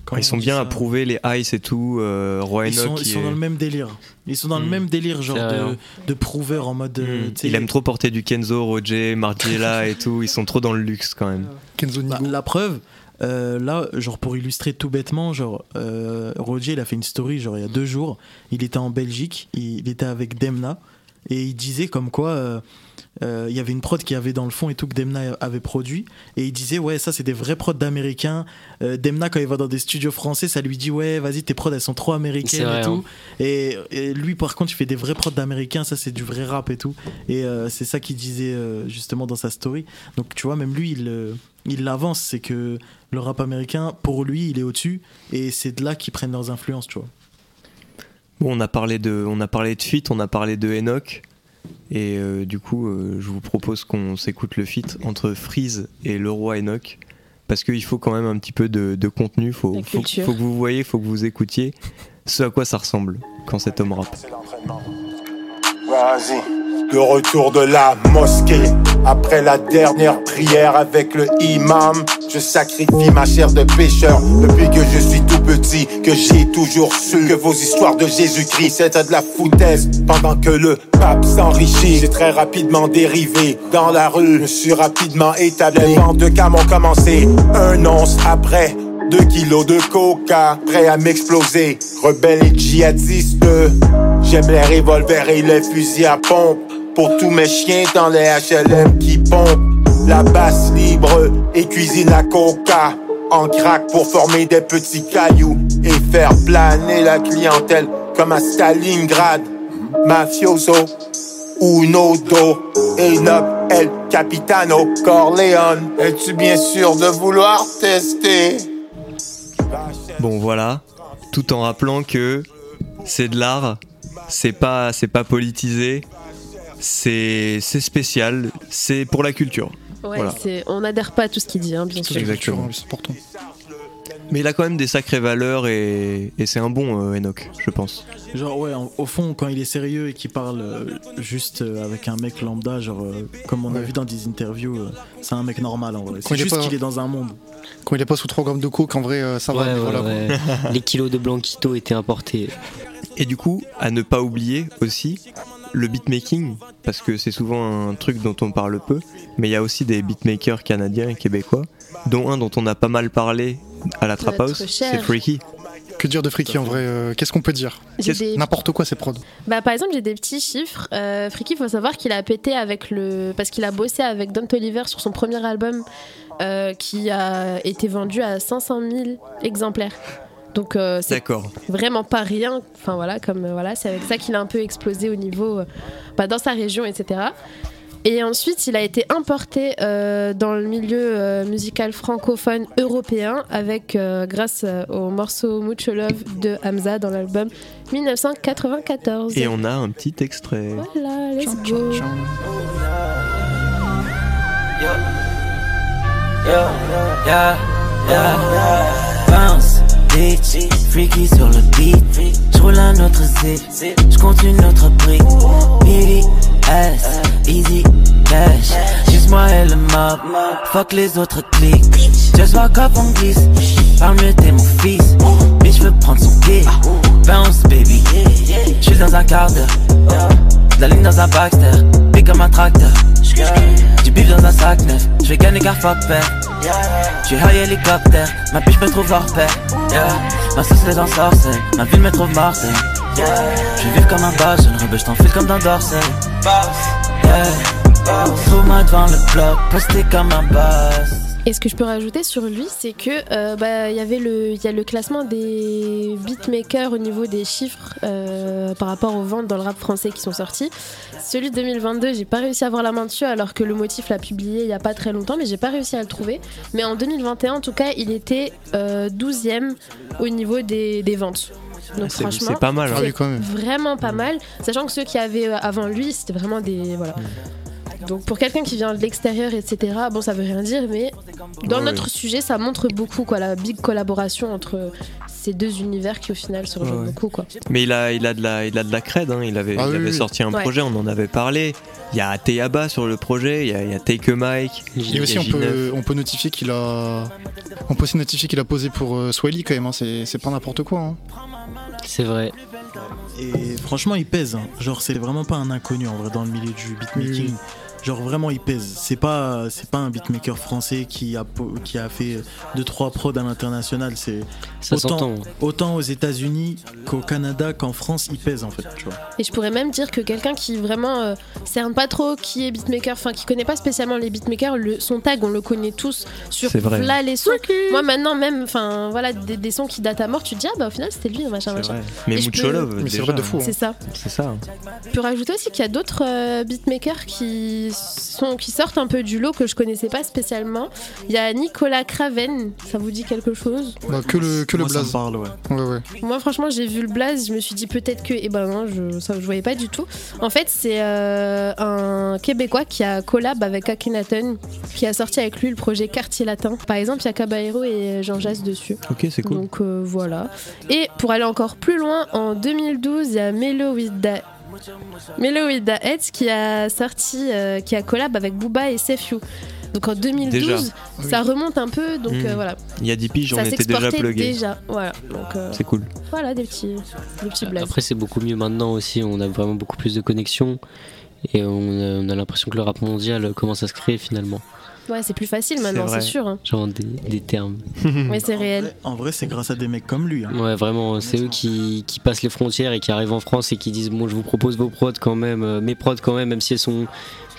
comment Ils sont bien prouver les ice et tout. Euh, Roy Ils sont, ils il sont dans le même délire. Ils sont dans le Hmm. même délire, genre de, hein. de prouveur en mode. euh, Mm. sais, Il aime trop porter du Kenzo, Roger, Margiela et tout. Ils sont trop dans le luxe quand même. Kenzo Bah, la preuve, euh, là, genre pour illustrer tout bêtement, genre euh, Roger, il a fait une story genre il y a deux jours. Il était en Belgique, il, il était avec Demna et il disait comme quoi euh, euh, il y avait une prod qui avait dans le fond et tout que Demna avait produit et il disait ouais ça c'est des vrais prods d'américains. Euh, Demna quand il va dans des studios français, ça lui dit ouais vas-y tes prods elles sont trop américaines vrai, et tout. hein. Et, et lui par contre il fait des vrais prods d'américains, ça c'est du vrai rap et tout. Et euh, c'est ça qu'il disait euh, justement dans sa story. Donc tu vois même lui il euh, il l'avance, c'est que le rap américain, pour lui, il est au-dessus, et c'est de là qu'ils prennent leurs influences, tu vois. Bon, on a parlé de, on a parlé de feat, on a parlé de Enoch. Et euh, du coup, euh, je vous propose qu'on s'écoute le feat entre Freeze et le roi Enoch. Parce qu'il faut quand même un petit peu de, de contenu. Faut, faut, que vous voyez, faut que vous écoutiez ce à quoi ça ressemble quand cet homme rappe. Vas-y. Le retour de la mosquée. Après la dernière prière avec le imam, je sacrifie ma chair de pécheur. Depuis que je suis tout petit, que j'ai toujours su que vos histoires de Jésus-Christ c'était de la foutaise. Pendant que le pape s'enrichit, j'ai très rapidement dérivé. Dans la rue, je suis rapidement établi. Les ventes de cam ont commencé un once après. Deux kilos de coca, prêt à m'exploser. Rebelle et djihadiste. J'aime les revolvers et les fusils à pompe. Pour tous mes chiens dans les HLM qui pompent. La basse libre et cuisine à coca. En crack pour former des petits cailloux. Et faire planer la clientèle comme à Stalingrad. Mafioso. Uno do. Enoch El Capitano Corleone. Es-tu bien sûr de vouloir tester? Bon, voilà. Tout en rappelant que c'est de l'art, c'est pas, c'est pas politisé, c'est, c'est spécial, c'est pour la culture. Ouais, Voilà. c'est- on n'adhère pas à tout ce qu'il dit, hein, bien sûr. Exactement. Mais il a quand même des sacrées valeurs et, et c'est un bon euh, Enoch, je pense. Genre, ouais, en- au fond, quand il est sérieux et qu'il parle euh, juste euh, avec un mec lambda, genre, euh, comme on a vu dans des interviews, euh, c'est un mec normal en vrai. Quand C'est il est juste pas- qu'il est dans un monde. Quand il est pas sous 3 grammes de coke, en vrai, euh, ça va. Ouais, mais ouais, voilà, quoi. ouais. Les kilos de Blanquito étaient importés. Et du coup, à ne pas oublier aussi, le beatmaking, parce que c'est souvent un truc dont on parle peu, mais il y a aussi des beatmakers canadiens et québécois, dont un dont on a pas mal parlé à la Trap House, c'est Freaky. Que dire de Freaky en vrai euh, Qu'est-ce qu'on peut dire J'ai Qu'est-ce- des- N'importe quoi, c'est prod. Bah, par exemple, j'ai des petits chiffres. Euh, Freaky, il faut savoir qu'il a pété avec le. Parce qu'il a bossé avec Don Toliver sur son premier album euh, qui a été vendu à 500 000 exemplaires. Donc, euh, c'est vraiment pas rien. Enfin, voilà, comme euh, voilà, c'est avec ça qu'il a un peu explosé au niveau. euh, bah, dans sa région, etc. Et ensuite, il a été importé euh, dans le milieu euh, musical francophone européen avec, euh, grâce euh, au morceau Mucho Love de Hamza dans l'album 1994. Et on a un petit extrait. Voilà, let's go. Yeah, yeah, yeah. Bounce, freaky sur le beat. J'roule un autre zip, j'compte une autre brique. Baby, ass, easy, cash. Juste moi et le mob, fuck les autres clics. Just walk up, on glisse. Parle mieux, t'es mon fils. Bitch, veux prendre son pied. Bounce, baby. J'suis dans un quart d'heure. La ligne dans un Baxter, big comme un tracteur. Du bif dans un sac neuf, j'vais gagner car fuck père. J'suis high hélicoptère, ma biche me trouve hors pair. Yeah. Ma sauce les ensorcelle, ma ville me trouve mortelle. J'vais vivre comme un boss, je rebelle, j't'enfile comme dans Dorsey. Yeah. Trouve-moi devant le bloc, posté comme un boss. Et ce que je peux rajouter sur lui, c'est que euh, bah, il y avait le, il y a le classement des beatmakers au niveau des chiffres euh, par rapport aux ventes dans le rap français qui sont sortis. Celui de 2022, j'ai pas réussi à avoir la main dessus alors que le motif l'a publié il y a pas très longtemps, mais j'ai pas réussi à le trouver. Mais en 2021, en tout cas, il était euh, 12e au niveau des, des ventes. Donc C'est- franchement, c'est pas mal, hein. Ah oui, quand même. vraiment pas mal, sachant que ceux qui avaient euh, avant lui, c'était vraiment des voilà. Donc pour quelqu'un qui vient de l'extérieur, etc., bon ça veut rien dire, mais dans Ouais, notre ouais. sujet, ça montre beaucoup quoi, la big collaboration entre ces deux univers qui au final se rejoignent Ouais. beaucoup quoi. Mais il a, il a de la, il a de la cred. hein. Il avait, Ah il oui, avait oui. sorti un Ouais. projet, on en avait parlé. Il y a Teyaba sur le projet, il y a, il y a Take a Mike. Et aussi, on peut, on peut notifier qu'il a. On peut aussi notifier qu'il a posé pour euh, Swelly quand même, hein. c'est c'est pas n'importe quoi. hein. C'est vrai. Et franchement, il pèse. hein. Genre, c'est vraiment pas un inconnu en vrai dans le milieu du beatmaking. Genre vraiment, il pèse. C'est pas, c'est pas un beatmaker français qui a, po- qui a fait 2-3 prods à l'international. C'est autant, aux États-Unis qu'au Canada qu'en France, il pèse en fait. Tu vois. Et je pourrais même dire que quelqu'un qui vraiment euh, cerne pas trop qui est beatmaker, enfin qui connaît pas spécialement les beatmakers, le, son tag on le connaît tous sur là les sons. Moi maintenant même, enfin voilà des, des sons qui datent à mort, tu te dis ah bah au final c'était lui machin machin. vrai. Mais Mucho peux- Love, Mais c'est vrai de fou, hein. C'est ça. C'est ça. hein. Je peux rajouter aussi qu'il y a d'autres euh, beatmakers qui, sont, qui sortent un peu du lot que je connaissais pas spécialement. Il y a Nicolas Craven, ça vous dit quelque chose? Bah, que le, que le Moi, ça me blaze. parle, ouais. Ouais, ouais. Moi franchement j'ai vu le blaze, je me suis dit peut-être que... Et ben non, je, ça, je voyais pas du tout. En fait c'est euh, un Québécois qui a collab avec Akhenaton, qui a sorti avec lui le projet Quartier Latin. Par exemple il y a Caballero et Jean Jass dessus. Ok, c'est cool. Donc euh, voilà. Et pour aller encore plus loin, en 2012, il y a Melo with the Melo with the Heads qui a sorti, euh, qui a collab avec Booba et Sefiu. Donc en 2012, Déjà. ça remonte un peu, donc euh, voilà. Il y a 10 piges, on était déjà plugué. déjà, voilà. Euh, C'est cool. voilà des petits, des petits blagues. Après, c'est beaucoup mieux maintenant aussi. On a vraiment beaucoup plus de connexions. Et on a, on a l'impression que le rap mondial commence à se créer finalement. Ouais, c'est plus facile maintenant, c'est sûr. hein. Genre des, des termes. Mais c'est réel. En vrai, c'est grâce à des mecs comme lui. hein. Ouais, vraiment, c'est eux qui, qui passent les frontières et qui arrivent en France et qui disent Bon, je vous propose vos prods quand même, euh, mes prods quand même, même si elles sont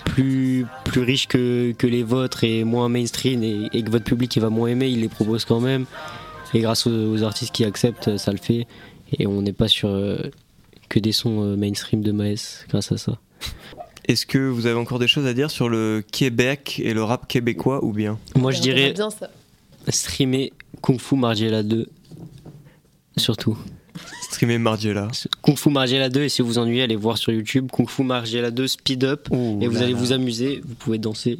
plus, plus riches que, que les vôtres et moins mainstream et, et que votre public il va moins aimer, ils les proposent quand même. Et grâce aux, aux artistes qui acceptent, ça le fait. Et on n'est pas sur euh, que des sons euh, mainstream de Maes grâce à ça. Est-ce que vous avez encore des choses à dire sur le Québec et le rap québécois ou bien? Moi, je dirais bien ça. streamer Kung Fu Margiela 2. Surtout. Streamer Margiela. Kung Fu Margiela 2, et si vous vous ennuyez, allez voir sur YouTube Kung Fu Margiela 2 Speed Up. et vous là allez là. vous amuser, vous pouvez danser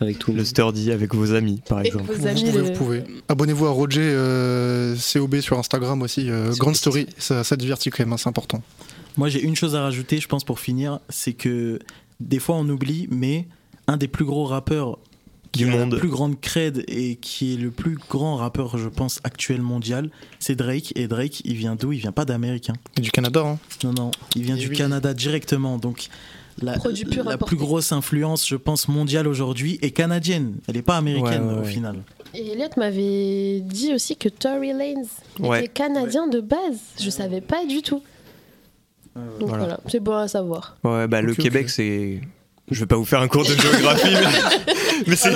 avec tout le Le monde. sturdy avec vos amis, par exemple. vos Vous pouvez, le- vous pouvez. Abonnez-vous à Roger euh, COB sur Instagram aussi. euh, grande story, ça, ça divertit quand même, hein, c'est important. Moi, j'ai une chose à rajouter, je pense, pour finir, c'est que des fois on oublie, mais un des plus gros rappeurs qui Du a monde. la plus grande cred et qui est le plus grand rappeur, je pense, actuel mondial, c'est Drake. Et Drake, il vient d'où? Il vient pas d'Amérique. hein. Du Canada, hein. Non, non, il vient Et du oui. Canada directement. Donc, la, plus grosse influence, je pense, mondiale aujourd'hui est canadienne. Elle n'est pas américaine Ouais, ouais, au ouais. final. Et Elliot m'avait dit aussi que Tory Lanez Ouais. était canadien de base. Je savais pas du tout. Donc Voilà. voilà, c'est bon à savoir. Ouais, bah le. Québec, c'est. Je vais pas vous faire un cours de géographie, mais, mais c'est.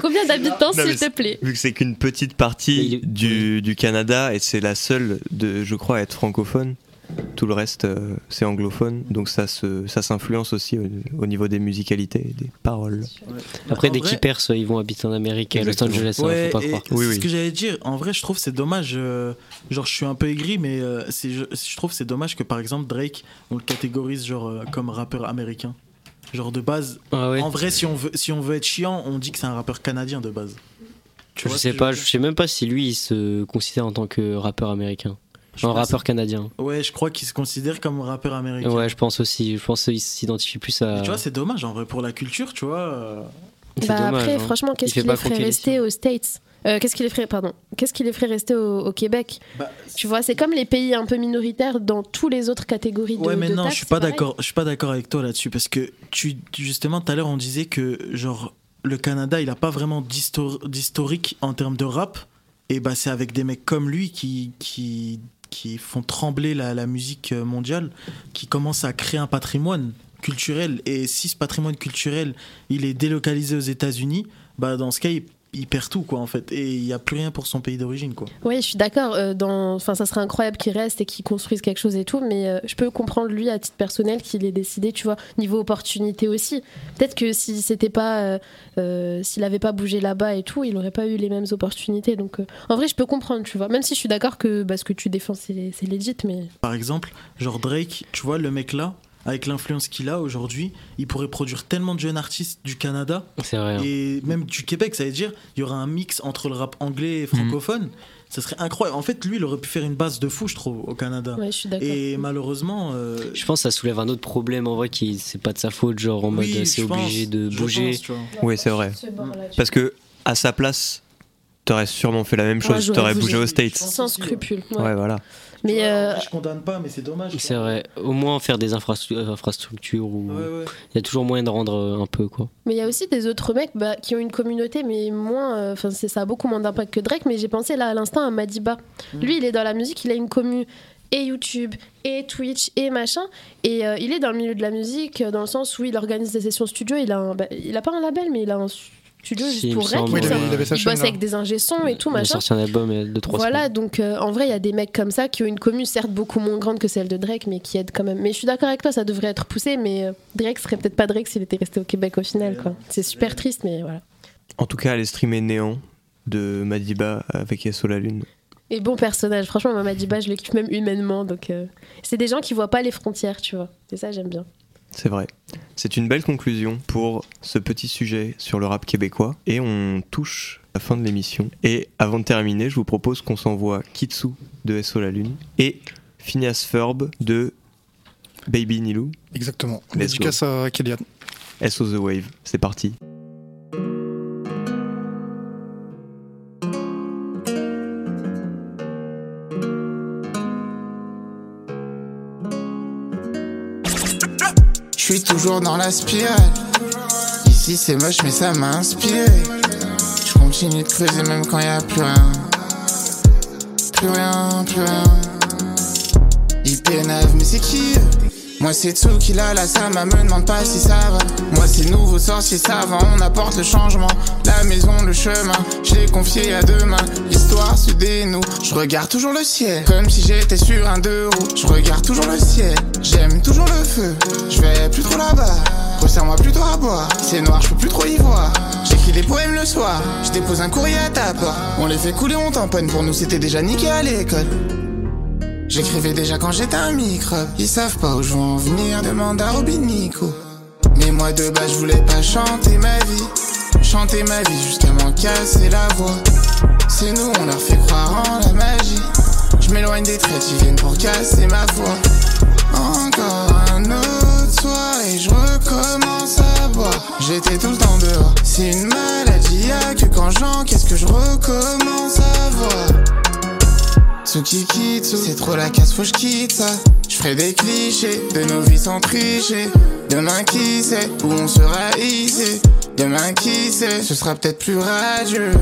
Combien d'habitants, s'il te plaît Vu que c'est qu'une petite partie du, du Canada et c'est la seule, de, je crois, à être francophone. Tout le reste, euh, c'est anglophone. Donc ça se, ça s'influence aussi au, au niveau des musicalités et des paroles. Après, En dès vrai- qu'ils percent, ils vont habiter en Amérique, à Los. Angeles, hein, Ouais, faut pas croire. c'est Oui, ce que j'allais dire. En vrai, je trouve c'est dommage. euh, genre, je suis un peu aigri, mais euh, je, je trouve c'est dommage que par exemple Drake, on le catégorise genre euh, comme rappeur américain. Genre de base. Ah ouais. En vrai, si on veut, si on veut être chiant, on dit que c'est un rappeur canadien de base. Tu Je sais pas, je sais même pas si lui il se considère en tant que rappeur américain. Je Un rappeur canadien. Ouais, je crois qu'il se considère comme rappeur américain. Ouais, je pense aussi. Je pense qu'il s'identifie plus à. Mais tu vois, c'est dommage en vrai pour la culture, tu vois. euh, Bah dommage, après, hein. franchement, qu'est-ce fait qui pas les ferait rester aux States Euh, Qu'est-ce qui les ferait, pardon Qu'est-ce qui les ferait rester au, au Québec Bah, Tu vois, c'est comme les pays un peu minoritaires dans toutes les autres catégories de Ouais, mais de non, taxes, je suis pas d'accord. Je suis pas d'accord avec toi là-dessus parce que tu justement tout à l'heure on disait que genre le Canada il a pas vraiment d'histor- d'historique en termes de rap et bah c'est avec des mecs comme lui qui qui qui font trembler la, musique mondiale, qui commencent à créer un patrimoine culturel. Et si ce patrimoine culturel il est délocalisé aux États-Unis, bah dans ce cas il perd tout quoi en fait et il y a plus rien pour son pays d'origine quoi. Oui, je suis d'accord. euh, dans... Enfin, ça serait incroyable qu'il reste et qu'il construise quelque chose et tout, mais euh, je peux comprendre lui à titre personnel qu'il ait décidé, tu vois, niveau opportunité aussi. Peut-être que si c'était pas, euh, s'il avait pas bougé là-bas et tout, il aurait pas eu les mêmes opportunités. Donc, en vrai, je peux comprendre, tu vois. Même si je suis d'accord que bah, ce que tu défends, c'est c'est legit, mais Par exemple, genre Drake, tu vois, le mec là, avec l'influence qu'il a aujourd'hui, il pourrait produire tellement de jeunes artistes du Canada C'est vrai. hein. et même du Québec, ça veut dire il y aura un mix entre le rap anglais et francophone. Ça serait incroyable. En fait, lui, il aurait pu faire une base de fou, je trouve, au Canada. ouais, je suis d'accord. et malheureusement, euh, Je pense que ça soulève un autre problème en vrai qui c'est pas de sa faute, genre en oui, mode c'est pense, obligé de bouger. pense. Oui, c'est vrai. Parce que à sa place, t'aurais sûrement fait la même Ouais, chose. j'aurais T'aurais bougé. bougé aux States. Sans scrupule. ouais. Ouais, voilà. Mais euh, Je condamne pas, mais c'est dommage. C'est vrai. Au moins faire des infrastru- euh, infrastructures Ouais, ouais. il y a toujours moyen de rendre euh, un peu quoi. Mais il y a aussi des autres mecs bah, qui ont une communauté, mais moins. euh, Enfin, c'est ça a beaucoup moins d'impact que Drake. Mais j'ai pensé là à l'instant à Madiba. Lui, il est dans la musique, il a une commu et YouTube et Twitch et machin. Et euh, il est dans le milieu de la musique, dans le sens où il organise des sessions studio. Il a, un- bah, il a pas un label, mais il a un studio Si, juste pour rec. Oui, il ça. avait, il avait sa Il chaîne. bosse là. avec des ingé et tout Il a machin. sorti un album il y a 2 3 Voilà, donc euh, en vrai, il y a des mecs comme ça qui ont une commu certes beaucoup moins grande que celle de Drake, mais qui aident quand même. Mais je suis d'accord avec toi, ça devrait être poussé, mais euh, Drake serait peut-être pas Drake s'il était resté au Québec au final, quoi. C'est super triste, mais voilà. En tout cas, aller streamer Néant de Madiba avec Yasso la Lune. Et bon personnage, franchement, Mamadiba, je le kiffe même humainement, donc euh, c'est des gens qui voient pas les frontières, tu vois. Et ça, j'aime bien. C'est vrai. C'est une belle conclusion pour ce petit sujet sur le rap québécois. Et on touche la fin de l'émission. Et avant de terminer, je vous propose qu'on s'envoie Kitsu de SO La Lune et Phineas Ferb de Baby Nilou, Exactement. Dédicace à Kélian. SO The Wave. C'est parti. Toujours dans la spirale. Ici c'est moche mais ça m'a inspiré. Je continue de creuser même quand y a plus rien. Plus rien, plus rien. IP9 mais c'est qui Moi c'est qui là, là ça m'a me demande pas si ça va. Moi c'est nouveau sorcier ça va, on apporte le changement. La maison, le chemin, je l'ai confié à deux mains. L'histoire se dénoue, je regarde toujours le ciel. Comme si j'étais sur un deux roues, je regarde toujours le ciel. J'aime toujours le feu, je vais plus trop là-bas. Resserre-moi plutôt à boire, c'est noir, je peux plus trop y voir. J'écris des poèmes le soir, je dépose un courrier à ta porte. On les fait couler, on tamponne, pour nous c'était déjà niqué à l'école. J'écrivais déjà quand j'étais un microbe. Ils savent pas où je veux en venir, demande à Robin Nico. Mais moi de base, je voulais pas chanter ma vie. Chanter ma vie jusqu'à m'en casser la voix. C'est nous, on leur fait croire en la magie. Je m'éloigne des traits, ils viennent pour casser ma voix. Encore un autre soir et je recommence à boire. J'étais tout le temps dehors. C'est une maladie, y'a que quand j'encaisse que je recommence à voir. Tsukikitsu, c'est trop la casse, faut que je quitte ça. Je ferai des clichés de nos vies sans tricher. Demain qui sait où on sera ici. Demain qui sait, ce sera peut-être plus radieux.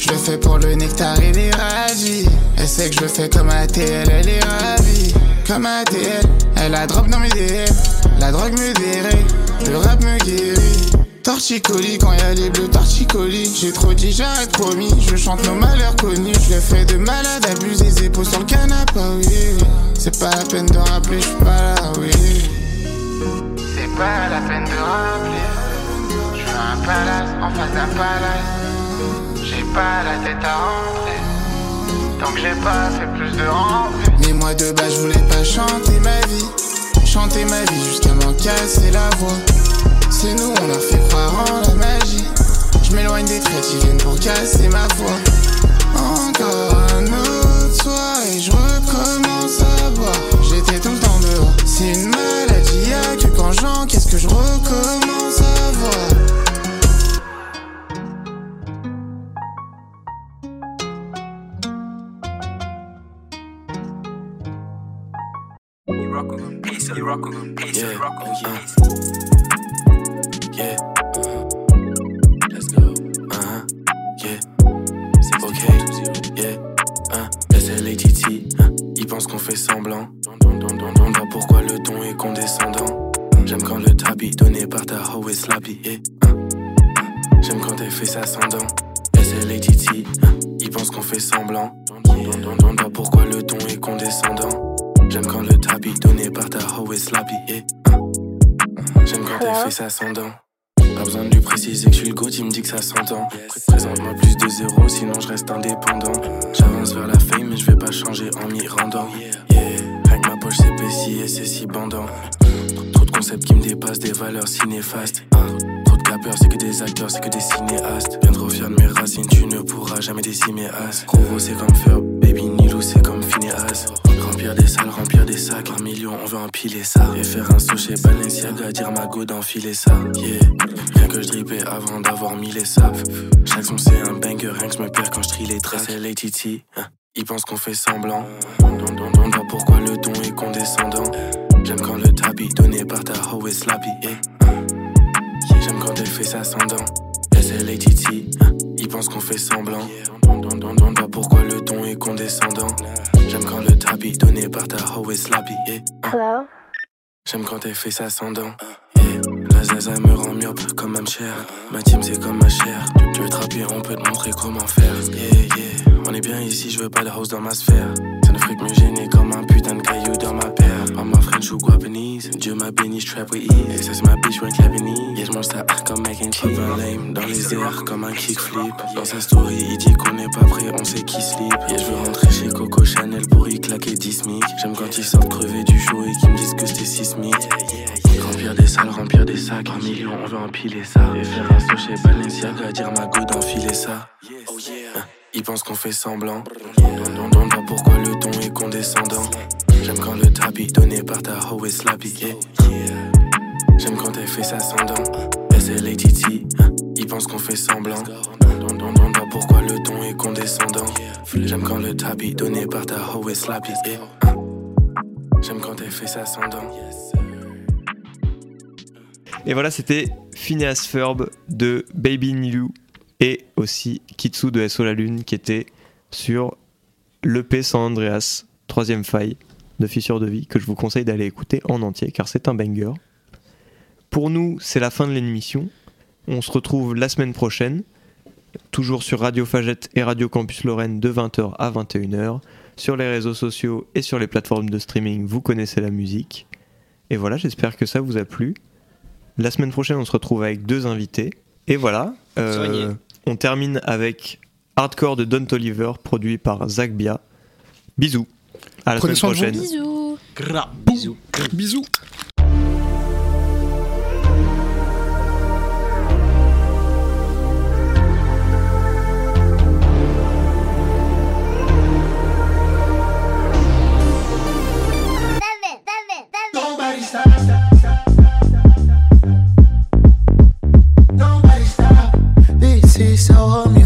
Je le fais pour le nectar et les radis. Elle sait que je le fais comme ATL, elle est ravie. Comme ATL, elle a drop dans mes DM. La drogue me dérègle, le rap me guérit. Torticolis quand y'a les bleus torticolis J'ai trop dit j'arrête promis Je chante nos malheurs connus Je le fais de malade abusé Sur le canapé oui C'est pas la peine de rappeler Je suis pas là oui. C'est pas la peine de rappeler. Je veux un palace en face d'un palace. J'ai pas la tête à rentrer. Tant que j'ai pas fait plus de rentrées. Mais moi de base je voulais pas chanter ma vie. Chanter ma vie jusqu'à m'en casser la voix. C'est nous, on leur fait croire en la magie. Je m'éloigne des traits, ils viennent pour casser ma foi. Encore soir et je recommence à boire. J'étais tout le temps dehors. C'est une maladie, y'a que quand j'encaisse que je recommence à voir? You rock with them, pace you rock with them, pace up, rock with them, Yeah. D'enfiler ça. Yeah, rien que je dripais avant d'avoir mis les saps. Chaque son c'est un banger, rien que je me perds quand je trie les traces. C'est l'ATT, hein. ils pensent qu'on fait semblant. On voit pourquoi le ton est condescendant. J'aime quand le tapis donné par ta hoe est slappy. yeah. J'aime quand elle fait sans dents. SLATT, hein. ils pensent qu'on fait semblant. On voit pourquoi le ton est condescendant. J'aime quand le tapis donné par ta hoe est slappy. yeah. Hello? J'aime quand elle fait dents. La zaza me rend myope comme un cher. Ma team c'est comme ma chair. Tu, veux trapper, on peut te montrer comment faire. Yeah, yeah. On est bien ici, je veux pas de house dans ma sphère. Ça ne que me gêner comme un putain de caillou dans ma paire. En ma French ou guapanese. Dieu m'a béni, je trap with ease. Et ça c'est ma bitch, ouais, Clabini. Yeah, je mange ça comme mac and lame dans les airs comme un kickflip. Dans sa story, il dit qu'on n'est pas prêt, on sait qui sleep. Yeah, je veux rentrer chez Coco Chanel pour y claquer 10 smic. J'aime quand ils sortent crever du show et qu'ils me disent que c'était sismique. Remplir des salles, remplir des sacs, un million, on veut empiler ça. Et faire un saut chez Balenciaga, dire ma go d'enfiler ça. Hein, Ils pensent qu'on fait semblant. On on voit pourquoi le ton est condescendant? J'aime quand le tapis donné par ta hoe est slappy. yeah. J'aime quand elle fait ça sans dents. Ils pensent qu'on fait semblant. On on voit pourquoi le ton est condescendant? J'aime quand le tapis donné par ta hoe est slappy. yeah. Hein, J'aime quand elle fait ça sans dents. Et voilà, c'était Phineas Ferb de Baby Nilou et aussi Kitsu de SO La Lune qui était sur l'EP San Andreas, troisième faille de Fissure de Vie, que je vous conseille d'aller écouter en entier car c'est un banger. Pour nous, c'est la fin de l'émission. On se retrouve la semaine prochaine, toujours sur Radio Fagette et Radio Campus Lorraine de 20h à 21h. Sur les réseaux sociaux et sur les plateformes de streaming, vous connaissez la musique. Et voilà, j'espère que ça vous a plu. La semaine prochaine, on se retrouve avec deux invités. Et voilà, euh, on termine avec Hardcore de Don Toliver, produit par Zach Bia. Bisous. À la Prenez semaine prochaine. Bisous. Bisous. Bisous. see, so hold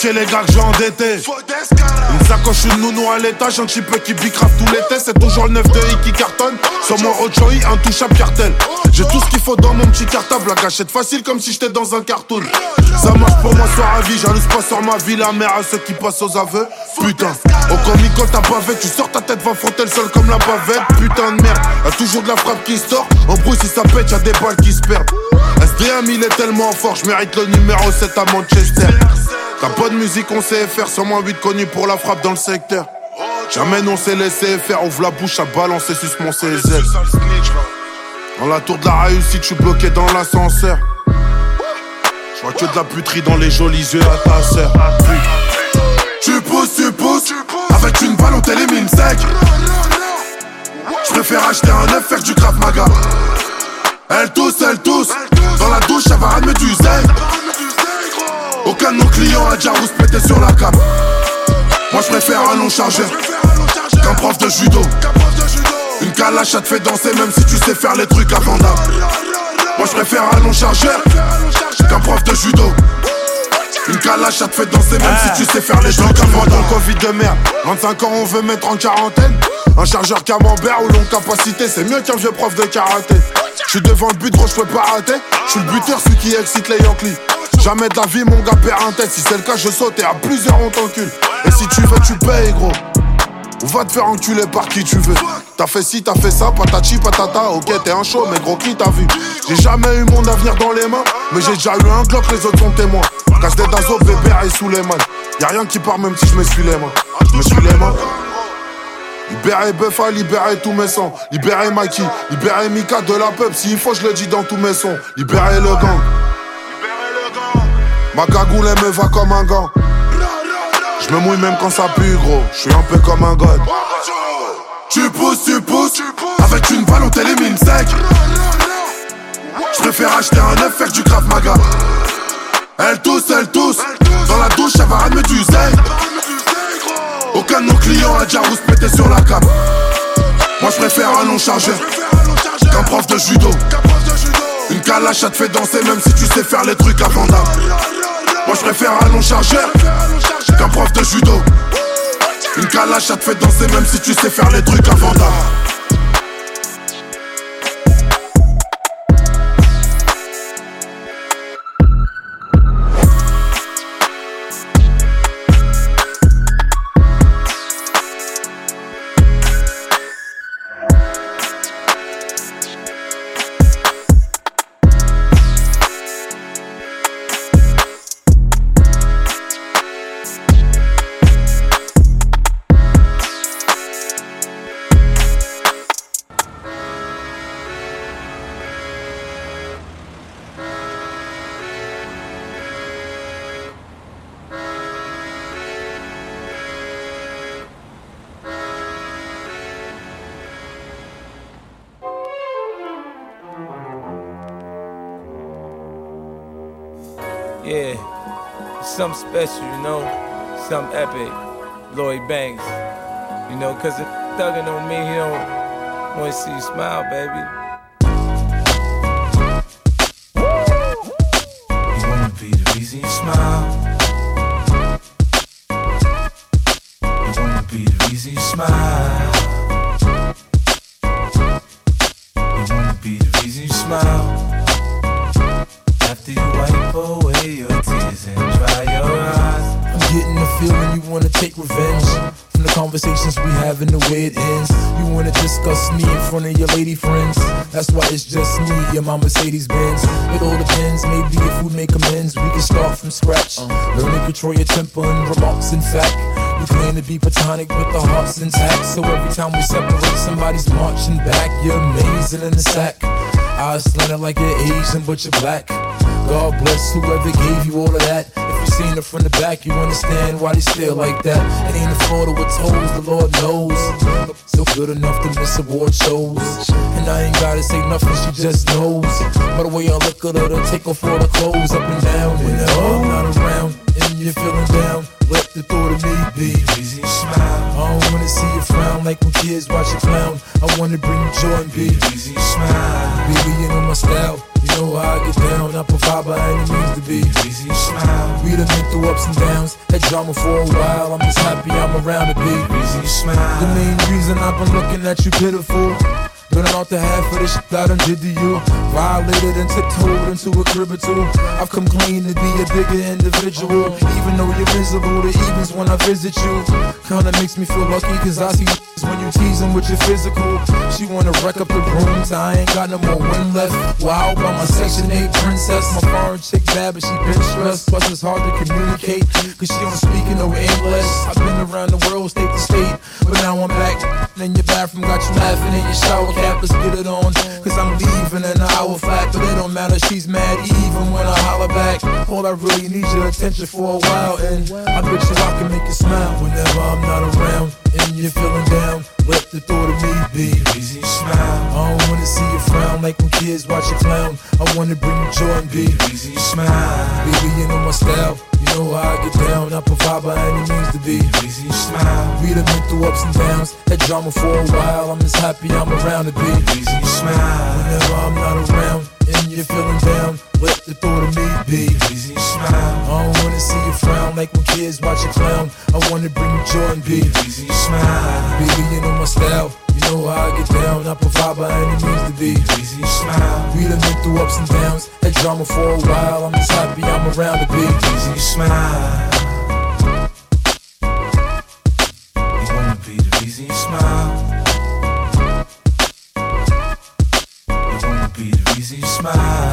Traquer les gars que j'ai endettés. Une sacoche, une nounou à l'étage, un petit peu qui bicrave tout l'été. C'est toujours le 9 de I qui cartonne. Sur mon Ocho I, intouchable cartel. J'ai tout ce qu'il faut dans mon petit cartable. La gâchette facile comme si j'étais dans un cartoon. Ça marche pour moi, soir à vie. J'alouse pas sur ma vie, la mère à ceux qui passent aux aveux. Putain, au comico t'as pas fait. Tu sors ta tête, va frotter le sol comme la bavette. Putain de merde, y'a toujours de la frappe qui sort. En bruit, si ça pète, y'a des balles qui se perdent. SDM, il est tellement fort, je mérite le numéro 7 à Manchester. T'as pas de musique, on sait faire, sur moins 8 connu pour la frappe dans le secteur. Jamais on s'est laissé faire, ouvre la bouche à balancer sus mon CZ. Dans la tour de la réussite, je suis bloqué dans l'ascenseur. Je vois que de la puterie dans les jolis yeux à ta sœur. Tu pousses, tu pousses, avec une balle on t'élimine sec. Je préfère acheter un œuf, faire du Krav Maga. Elle tousse, elle tousse, dans la douche, elle va ramener du zèle. Aucun de nos clients a déjà rousse pété sur la cape. Moi je préfère un long chargeur qu'un prof de judo. Une calache ça te fait danser même si tu sais faire les trucs avant Moi je préfère un long chargeur qu'un prof de judo. Une calache ça te fait danser même si tu sais faire les trucs avant dans le Covid de merde. 25 ans on veut mettre en quarantaine. Un chargeur camembert ou longue capacité, c'est mieux qu'un vieux prof de karaté. Je suis devant le but, gros, je peux pas rater. Je suis le buteur, celui qui excite les Yankees. Jamais de la vie, mon gars perd un tête. Si c'est le cas, je saute et à plusieurs on t'encule. Et si tu veux, tu payes, gros. On va te faire enculer par qui tu veux. T'as fait ci, t'as fait ça, patati patata. Ok, t'es un show, mais gros, qui t'a vu? J'ai jamais eu mon avenir dans les mains, mais j'ai déjà eu un Glock, les autres sont témoins. Casse des dazo, bébé et sous les mains. Y'a rien qui part, même si je me suis les mains. Je me suis les mains. Libérez Buffa, libérez tous mes sons. Libérez Mikey, libérez Mika de la pub. S'il faut, je le dis dans tous mes sons. Libérez le gang. Ma cagoule, me va comme un gant. Je me mouille même quand ça pue, gros. Je suis un peu comme un god. Tu pousses, tu pousses. Avec une balle, on t'élimine sec. Je préfère acheter un œuf, faire du Krav Maga. Elle tousse, elle tousse. Dans la douche, elle va ramener du zèle. Aucun de nos clients a déjà rousse pété sur la cape. Moi, je préfère un long chargeur qu'un prof de judo. Une calache, te fait danser, même si tu sais faire les trucs avant d'âme. Moi, je préfère un long chargeur qu'un prof de judo. Une calache, ça te fait danser, même si tu sais faire les trucs avant d'âme. Something special, you know, something epic. Lloyd Banks, you know, cause if thugging on me, he don't wanna see you smile, baby. My Mercedes Benz. It all depends, maybe if we make amends, we can start from scratch. Learn to control your temper and remarks. In fact, we claim to be platonic, but the heart's intact. So every time we separate, somebody's marching back. You're amazing in the sack. Eyes slanted like you're Asian, but you're black. God bless whoever gave you all of that. If you seen it from the back, you understand why they still like that. It ain't a photo with toes, the Lord knows. Still good enough to miss award shows. And I ain't gotta say nothing, she just knows. By the way I look at her, to take off all the clothes up and down. Whenever I'm not around and you're feeling down, let the thought of me be. Easy smile. I don't wanna see you frown like when kids watch you clown. I wanna bring you joy and be. Easy smile. Baby, you know my style. Know how I get down. I provide by any means to be. Easy smile. We done been through ups and downs. Had drama for a while. I'm just happy I'm around to be. Easy smile. The main reason I've been looking at you pitiful. Learning off the half of the shit I done did to you. Violated and tiptoed into a crib or two. I've come clean to be a bigger individual. Even though you're visible, the evens when I visit you. Kinda makes me feel lucky cause I see when you teasing with your physical. She wanna wreck up the rooms, I ain't got no more wind left. Wow, by my section 8 princess. My foreign chick bad, but she been stressed. Plus it's hard to communicate, cause she don't speak in no English. I've been around the world, state to state, but now I'm back in your bathroom, got you laughing in your shower cap. Let's get it on, cause I'm leaving in an hour flat, but it don't matter, she's mad even when I holler back. All I really need your attention for a while, and I bet you I can make you smile whenever I'm not around. And you're feeling down, let the thought of me be. Easy smile. I don't wanna see you frown like when kids watch you clown. I wanna bring you joy and be. Easy smile. Baby, you know my style. You know how I get down. I provide by any means to be. Easy smile. We done been through ups and downs. Had drama for a while. I'm just happy I'm around to be. Easy smile. Whenever I'm not around and you're feeling down, let the thought of me be. Easy smile. I don't wanna see you frown like when kids watch you clown. I wanna bring you joy and be. Easy smile. Baby, you know my style. You know how I get down. I provide by any means to be. Easy smile. We done been through ups and downs. Had drama for a while. I'm just happy I'm around to be. Easy smile. You wanna be the easy smile. smile.